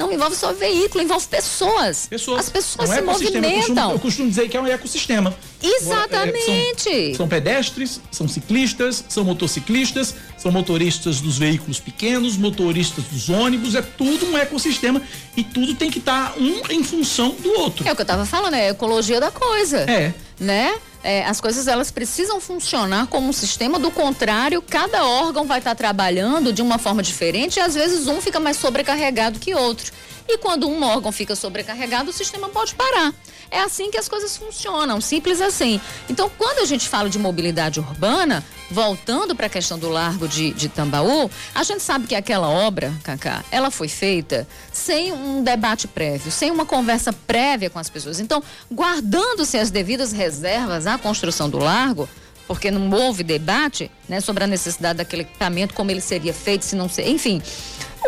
não envolve só veículo, envolve pessoas. Pessoas. As pessoas É um se ecossistema. Eu costumo, movimentam. eu costumo dizer que é um ecossistema. Exatamente. É, são, são pedestres, são ciclistas, são motociclistas, são motoristas dos veículos pequenos, motoristas dos ônibus, é tudo um ecossistema e tudo tem que estar um em função do outro. É o que eu tava falando, é a ecologia da coisa. É. Né? É, as coisas elas precisam funcionar como um sistema, do contrário, cada órgão vai estar trabalhando de uma forma diferente e às vezes um fica mais sobrecarregado que outro. E quando um órgão fica sobrecarregado, o sistema pode parar. É assim que as coisas funcionam, simples assim. Então, quando a gente fala de mobilidade urbana, voltando para a questão do Largo de, de Tambaú, a gente sabe que aquela obra, Cacá, ela foi feita sem um debate prévio, sem uma conversa prévia com as pessoas. Então, guardando-se as devidas reservas à construção do Largo, porque não houve debate né, sobre a necessidade daquele equipamento, como ele seria feito, se não ser. Enfim.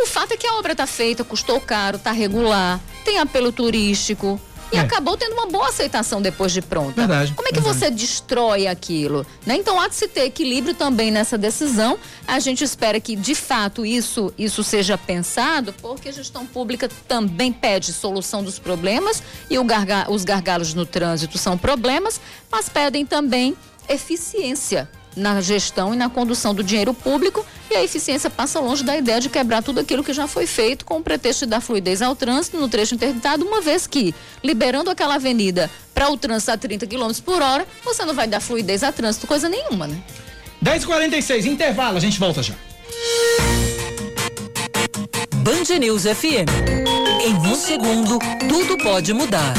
O fato é que a obra está feita, custou caro, está regular, tem apelo turístico. E É. acabou tendo uma boa aceitação depois de pronta. Verdade, Como é que verdade. você destrói aquilo? né? Então há de se ter equilíbrio também nessa decisão. A gente espera que, de fato, isso, isso seja pensado, porque a gestão pública também pede solução dos problemas e garga- os gargalos no trânsito são problemas, mas pedem também eficiência na gestão e na condução do dinheiro público e a eficiência passa longe da ideia de quebrar tudo aquilo que já foi feito com o pretexto de dar fluidez ao trânsito no trecho interditado, uma vez que, liberando aquela avenida para o trânsito a 30 km por hora, você não vai dar fluidez a trânsito, coisa nenhuma, né? 10h46, intervalo, a gente volta já. Band News FM. Em um segundo, tudo pode mudar.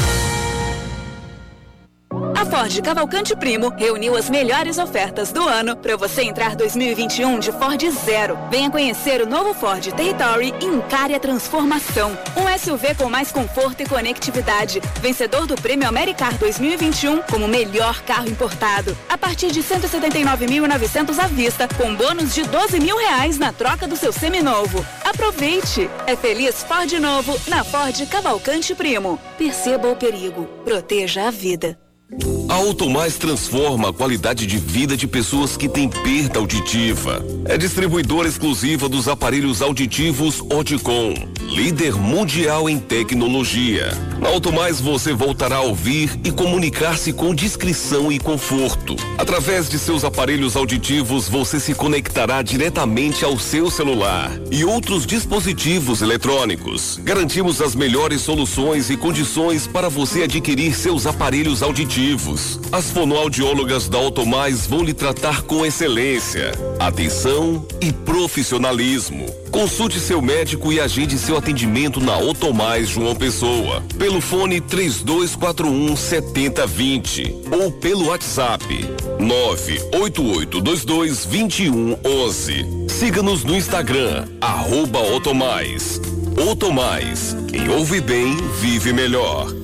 A Ford Cavalcante Primo reuniu as melhores ofertas do ano para você entrar 2021 de Ford Zero. Venha conhecer o novo Ford Territory e encare a transformação. Um SUV com mais conforto e conectividade. Vencedor do Prêmio Americar 2021 como melhor carro importado. A partir de 179.900 à vista, com bônus de 12 mil reais na troca do seu seminovo. Aproveite! É feliz Ford novo na Ford Cavalcante Primo. Perceba o perigo. Proteja a vida. Thank you. A Automais transforma a qualidade de vida de pessoas que têm perda auditiva. É distribuidora exclusiva dos aparelhos auditivos Oticom, líder mundial em tecnologia. Na Automais você voltará a ouvir e comunicar-se com discrição e conforto. Através de seus aparelhos auditivos você se conectará diretamente ao seu celular e outros dispositivos eletrônicos. Garantimos as melhores soluções e condições para você adquirir seus aparelhos auditivos. As fonoaudiólogas da Automais vão lhe tratar com excelência, atenção e profissionalismo. Consulte seu médico e agende seu atendimento na Otomais João Pessoa. Pelo fone 3241 7020 ou pelo WhatsApp 98822 2111. Siga-nos no Instagram, arroba Otomais. Otomais, quem ouve bem, vive melhor.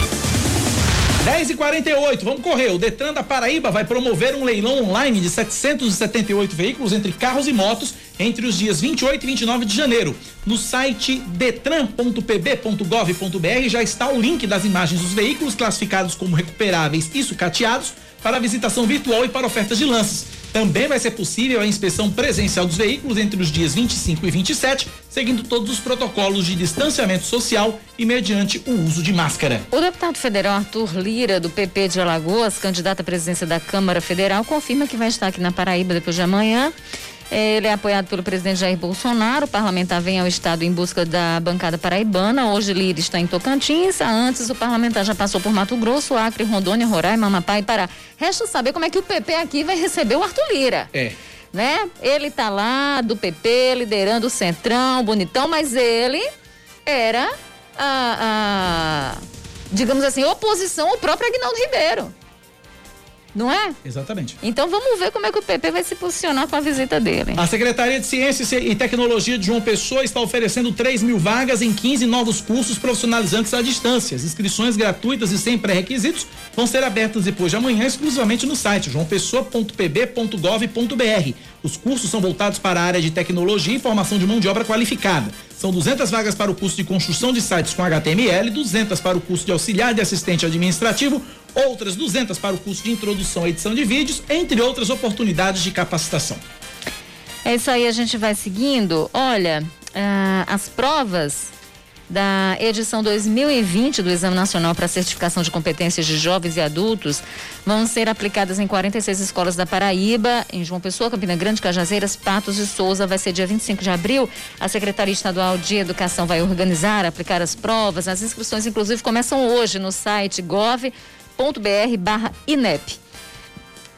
10 e 48 vamos correr. O Detran da Paraíba vai promover um leilão online de 778 veículos entre carros e motos entre os dias 28 e 29 de janeiro. No site detran.pb.gov.br já está o link das imagens dos veículos classificados como recuperáveis e sucateados para visitação virtual e para ofertas de lances. Também vai ser possível a inspeção presencial dos veículos entre os dias 25 e 27, seguindo todos os protocolos de distanciamento social e mediante o uso de máscara. O deputado federal Arthur Lira, do PP de Alagoas, candidato à presidência da Câmara Federal, confirma que vai estar aqui na Paraíba depois de amanhã. Ele é apoiado pelo presidente Jair Bolsonaro. O parlamentar vem ao estado em busca da bancada paraibana. Hoje Lira está em Tocantins. Antes o parlamentar já passou por Mato Grosso, Acre, Rondônia, Roraima, Amapá e Pará. Resta saber como é que o PP aqui vai receber o Arthur Lira. É. Né? Ele tá lá do PP, liderando o Centrão, bonitão, mas ele era a, a digamos assim, oposição ao próprio Agnaldo Ribeiro. Não é? Exatamente. Então vamos ver como é que o PP vai se posicionar com a visita dele. A Secretaria de Ciência e Tecnologia de João Pessoa está oferecendo 3 mil vagas em 15 novos cursos profissionalizantes à distância. As inscrições gratuitas e sem pré-requisitos vão ser abertas depois de amanhã exclusivamente no site joaopessoa.pb.gov.br. Os cursos são voltados para a área de tecnologia e formação de mão de obra qualificada. São 200 vagas para o curso de construção de sites com HTML, 200 para o curso de auxiliar de assistente administrativo, outras 200 para o curso de introdução à edição de vídeos, entre outras oportunidades de capacitação. É isso aí, a gente vai seguindo. Olha, ah, as provas da edição 2020 do Exame Nacional para Certificação de Competências de Jovens e Adultos vão ser aplicadas em 46 escolas da Paraíba, em João Pessoa, Campina Grande, Cajazeiras, Patos e Souza. Vai ser dia 25 de abril. A Secretaria Estadual de Educação vai organizar, aplicar as provas. As inscrições, inclusive, começam hoje no site gov.br barra INEP.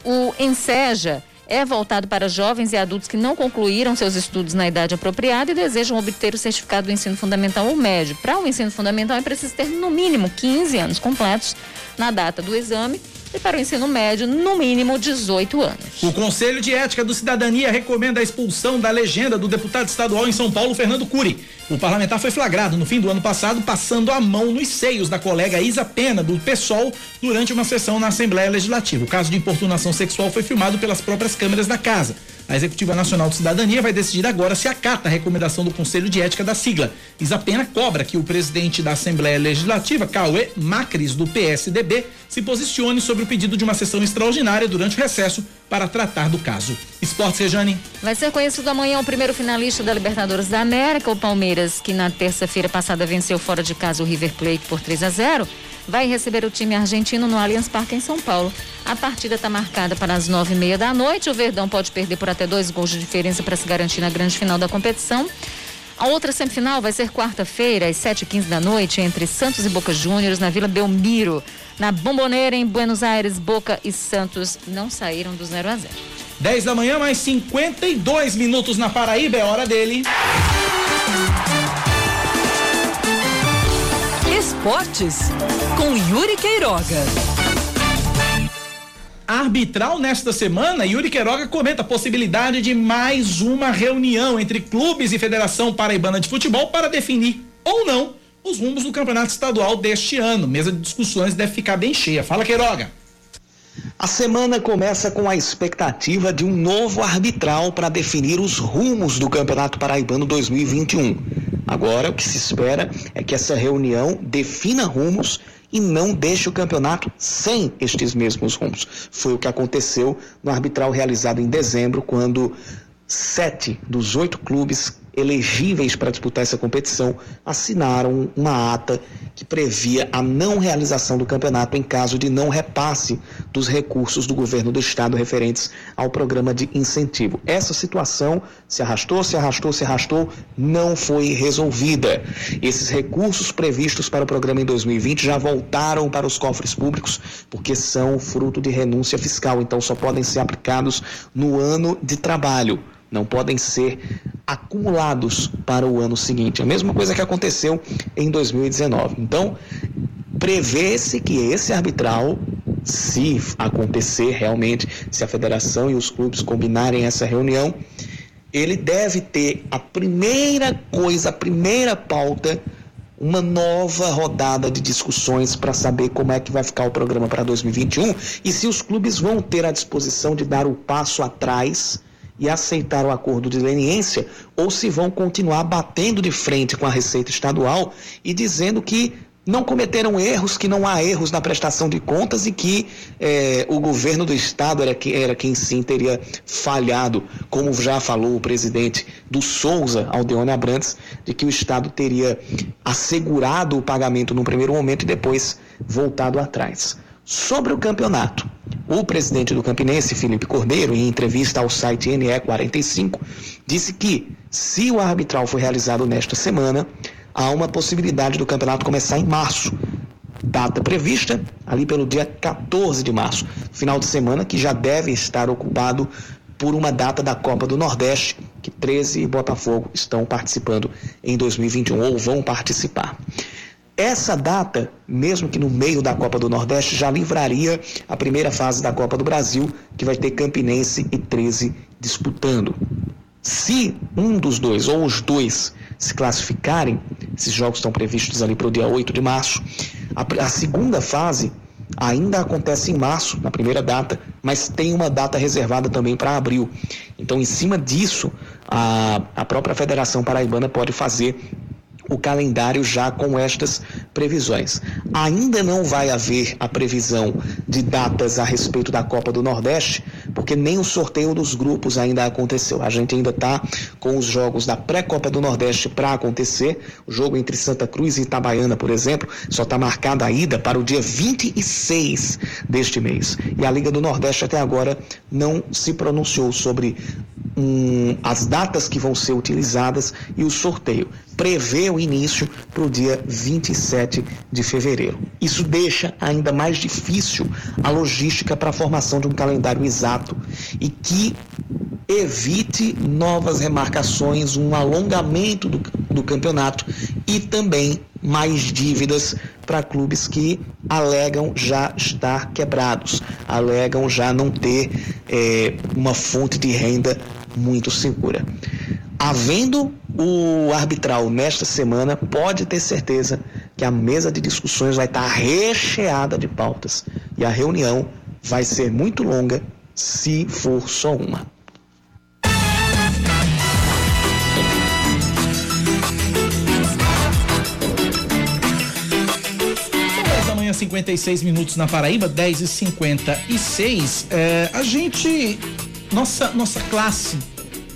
O Enseja é voltado para jovens e adultos que não concluíram seus estudos na idade apropriada e desejam obter o certificado do ensino fundamental ou médio. Para o ensino fundamental é preciso ter no mínimo 15 anos completos na data do exame e para o ensino médio, no mínimo 18 anos. O Conselho de Ética do Cidadania recomenda a expulsão da legenda do deputado estadual em São Paulo, Fernando Cury. O parlamentar foi flagrado no fim do ano passado passando a mão nos seios da colega Isa Pena, do PSOL, durante uma sessão na Assembleia Legislativa. O caso de importunação sexual foi filmado pelas próprias câmeras da casa. A Executiva Nacional de Cidadania vai decidir agora se acata a recomendação do Conselho de Ética da sigla. Isa Pena cobra que o presidente da Assembleia Legislativa, Cauê Macris, do PSDB, se posicione sobre o pedido de uma sessão extraordinária durante o recesso para tratar do caso. Esportes, Rejane. Vai ser conhecido amanhã o primeiro finalista da Libertadores da América, o Palmeiras, que na terça-feira passada venceu fora de casa o River Plate por 3 a 0 vai receber o time argentino no Allianz Parque em São Paulo. A partida está marcada para as nove e meia da noite. O Verdão pode perder por até dois gols de diferença para se garantir na grande final da competição. A outra semifinal vai ser quarta-feira, às 7h15 da noite, entre Santos e Boca Juniors, na Vila Belmiro. Na Bomboneira, em Buenos Aires, Boca e Santos não saíram do 0 a 0 10 da manhã, mais 52 minutos na Paraíba, é hora dele. Esportes com Yuri Queiroga. Arbitral nesta semana, Yuri Queiroga comenta a possibilidade de mais uma reunião entre clubes e Federação Paraibana de Futebol para definir ou não os rumos do campeonato estadual deste ano. Mesa de discussões deve ficar bem cheia. Fala, Queiroga. A semana começa com a expectativa de um novo arbitral para definir os rumos do Campeonato Paraibano 2021. Agora, o que se espera é que essa reunião defina rumos e não deixe o campeonato sem estes mesmos rumos. Foi o que aconteceu no arbitral realizado em dezembro, quando sete dos oito clubes elegíveis para disputar essa competição assinaram uma ata que previa a não realização do campeonato em caso de não repasse dos recursos do governo do estado referentes ao programa de incentivo. Essa situação se arrastou, se arrastou, se arrastou, não foi resolvida. Esses recursos previstos para o programa em 2020 já voltaram para os cofres públicos porque são fruto de renúncia fiscal, então só podem ser aplicados no ano de trabalho não podem ser acumulados para o ano seguinte. A mesma coisa que aconteceu em 2019. Então, prevê-se que esse arbitral, se acontecer realmente, se a federação e os clubes combinarem essa reunião, ele deve ter a primeira coisa, a primeira pauta uma nova rodada de discussões para saber como é que vai ficar o programa para 2021 e se os clubes vão ter a disposição de dar o passo atrás e aceitar o acordo de leniência ou se vão continuar batendo de frente com a Receita Estadual e dizendo que não cometeram erros, que não há erros na prestação de contas e que eh, o governo do Estado era, que, era quem sim teria falhado, como já falou o presidente do Souza, Aldeone Abrantes, de que o Estado teria assegurado o pagamento no primeiro momento e depois voltado atrás. Sobre o campeonato, o presidente do Campinense, Felipe Cordeiro, em entrevista ao site NE45, disse que, se o arbitral for realizado nesta semana, há uma possibilidade do campeonato começar em março. Data prevista ali pelo dia 14 de março, final de semana que já deve estar ocupado por uma data da Copa do Nordeste, que 13 Botafogo estão participando em 2021 ou vão participar. Essa data, mesmo que no meio da Copa do Nordeste, já livraria a primeira fase da Copa do Brasil, que vai ter Campinense e 13 disputando. Se um dos dois ou os dois se classificarem, esses jogos estão previstos ali para o dia 8 de março, a, a segunda fase ainda acontece em março, na primeira data, mas tem uma data reservada também para abril. Então, em cima disso, a, a própria Federação Paraibana pode fazer o calendário já com estas previsões. Ainda não vai haver a previsão de datas a respeito da Copa do Nordeste, porque nem o sorteio dos grupos ainda aconteceu. A gente ainda está com os jogos da pré-Copa do Nordeste para acontecer. O jogo entre Santa Cruz e Itabaiana, por exemplo, só está marcada a ida para o dia 26 deste mês. E a Liga do Nordeste até agora não se pronunciou sobre hum, as datas que vão ser utilizadas e o sorteio prevê o início para o dia 27 de fevereiro. Isso deixa ainda mais difícil a logística para a formação de um calendário exato e que evite novas remarcações, um alongamento do, do campeonato e também mais dívidas para clubes que alegam já estar quebrados, alegam já não ter é, uma fonte de renda muito segura. Havendo o arbitral nesta semana, pode ter certeza que a mesa de discussões vai estar recheada de pautas e a reunião vai ser muito longa, se for só uma. manhã, 56 minutos na Paraíba, 10 e 56 é, A gente, nossa, nossa classe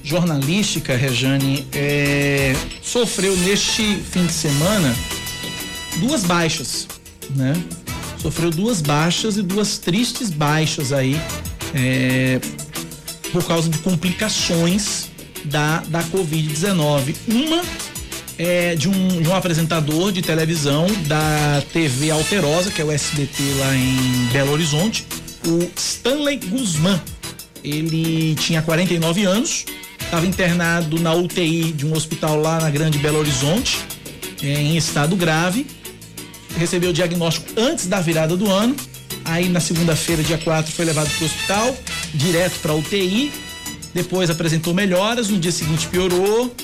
jornalística, Rejane, é, sofreu neste fim de semana duas baixas, né? Sofreu duas baixas e duas tristes baixas aí é, por causa de complicações da, da Covid-19. Uma é de um, de um apresentador de televisão da TV Alterosa, que é o SBT lá em Belo Horizonte, o Stanley Guzman. Ele tinha 49 anos, estava internado na UTI de um hospital lá na Grande Belo Horizonte, em estado grave. Recebeu o diagnóstico antes da virada do ano. Aí na segunda-feira, dia 4, foi levado para o hospital, direto para UTI. Depois apresentou melhoras, no dia seguinte piorou.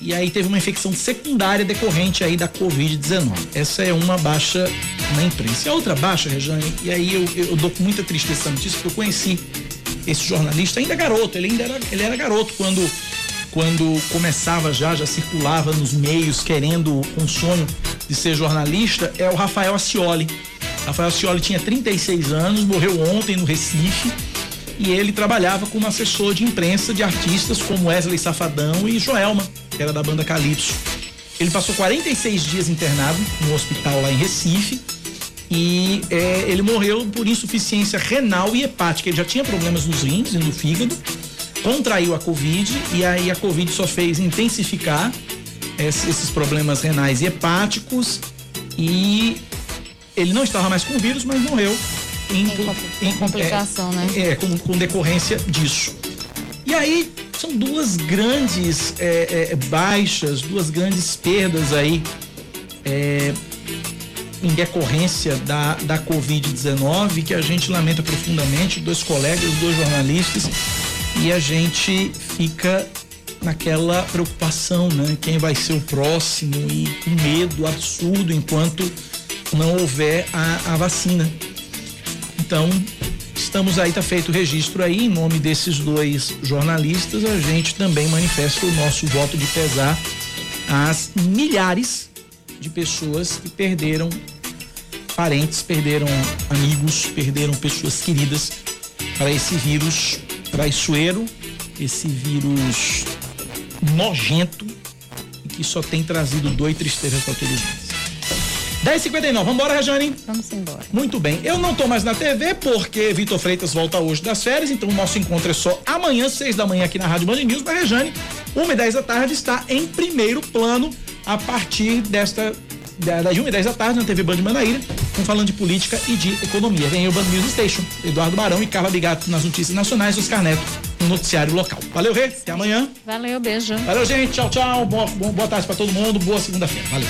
E aí teve uma infecção secundária decorrente aí da Covid-19. Essa é uma baixa na imprensa. E a outra baixa, Rejane, e aí eu, eu dou com muita tristeza notícia, porque eu conheci esse jornalista ainda garoto, ele ainda era, ele era garoto quando quando começava já, já circulava nos meios querendo um sonho de ser jornalista, é o Rafael Ascioli. Rafael Ascioli tinha 36 anos, morreu ontem no Recife. e ele trabalhava como assessor de imprensa de artistas como Wesley Safadão e Joelma, que era da banda Calypso. Ele passou 46 dias internado no hospital lá em Recife e é, ele morreu por insuficiência renal e hepática. Ele já tinha problemas nos rins e no fígado, contraiu a Covid e aí a Covid só fez intensificar esses problemas renais e hepáticos e ele não estava mais com o vírus, mas morreu em, em, em complicação, é, né? É, com, com, decorrência disso. E aí são duas grandes é, é, baixas, duas grandes perdas aí é, em decorrência da, da Covid-19 que a gente lamenta profundamente, dois colegas, dois jornalistas, e a gente fica naquela preocupação, né? Quem vai ser o próximo e medo absurdo enquanto não houver a, a vacina. Então, estamos aí, tá feito o registro aí, em nome desses dois jornalistas, a gente também manifesta o nosso voto de pesar às milhares de pessoas que perderam parentes, perderam amigos, perderam pessoas queridas para esse vírus traiçoeiro, esse vírus nojento que só tem trazido dor e tristeza para todos nós. 10h59, vamos embora, Rejane? Vamos embora. Muito bem. Eu não tô mais na TV porque Vitor Freitas volta hoje das férias, então o nosso encontro é só amanhã, 6 da manhã, aqui na Rádio Band News. Mas Rejane, 1 e 10 da tarde, está em primeiro plano a partir desta. Das 1 e 10 da tarde na TV Band Manaíra, com falando de política e de economia. Vem o Band News Station, Eduardo Barão e Carla Bigato nas notícias nacionais, Oscar Neto no noticiário local. Valeu, Rê. Até amanhã. Valeu, beijo. Valeu, gente. Tchau, tchau. Boa, boa tarde para todo mundo. Boa segunda-feira. Valeu.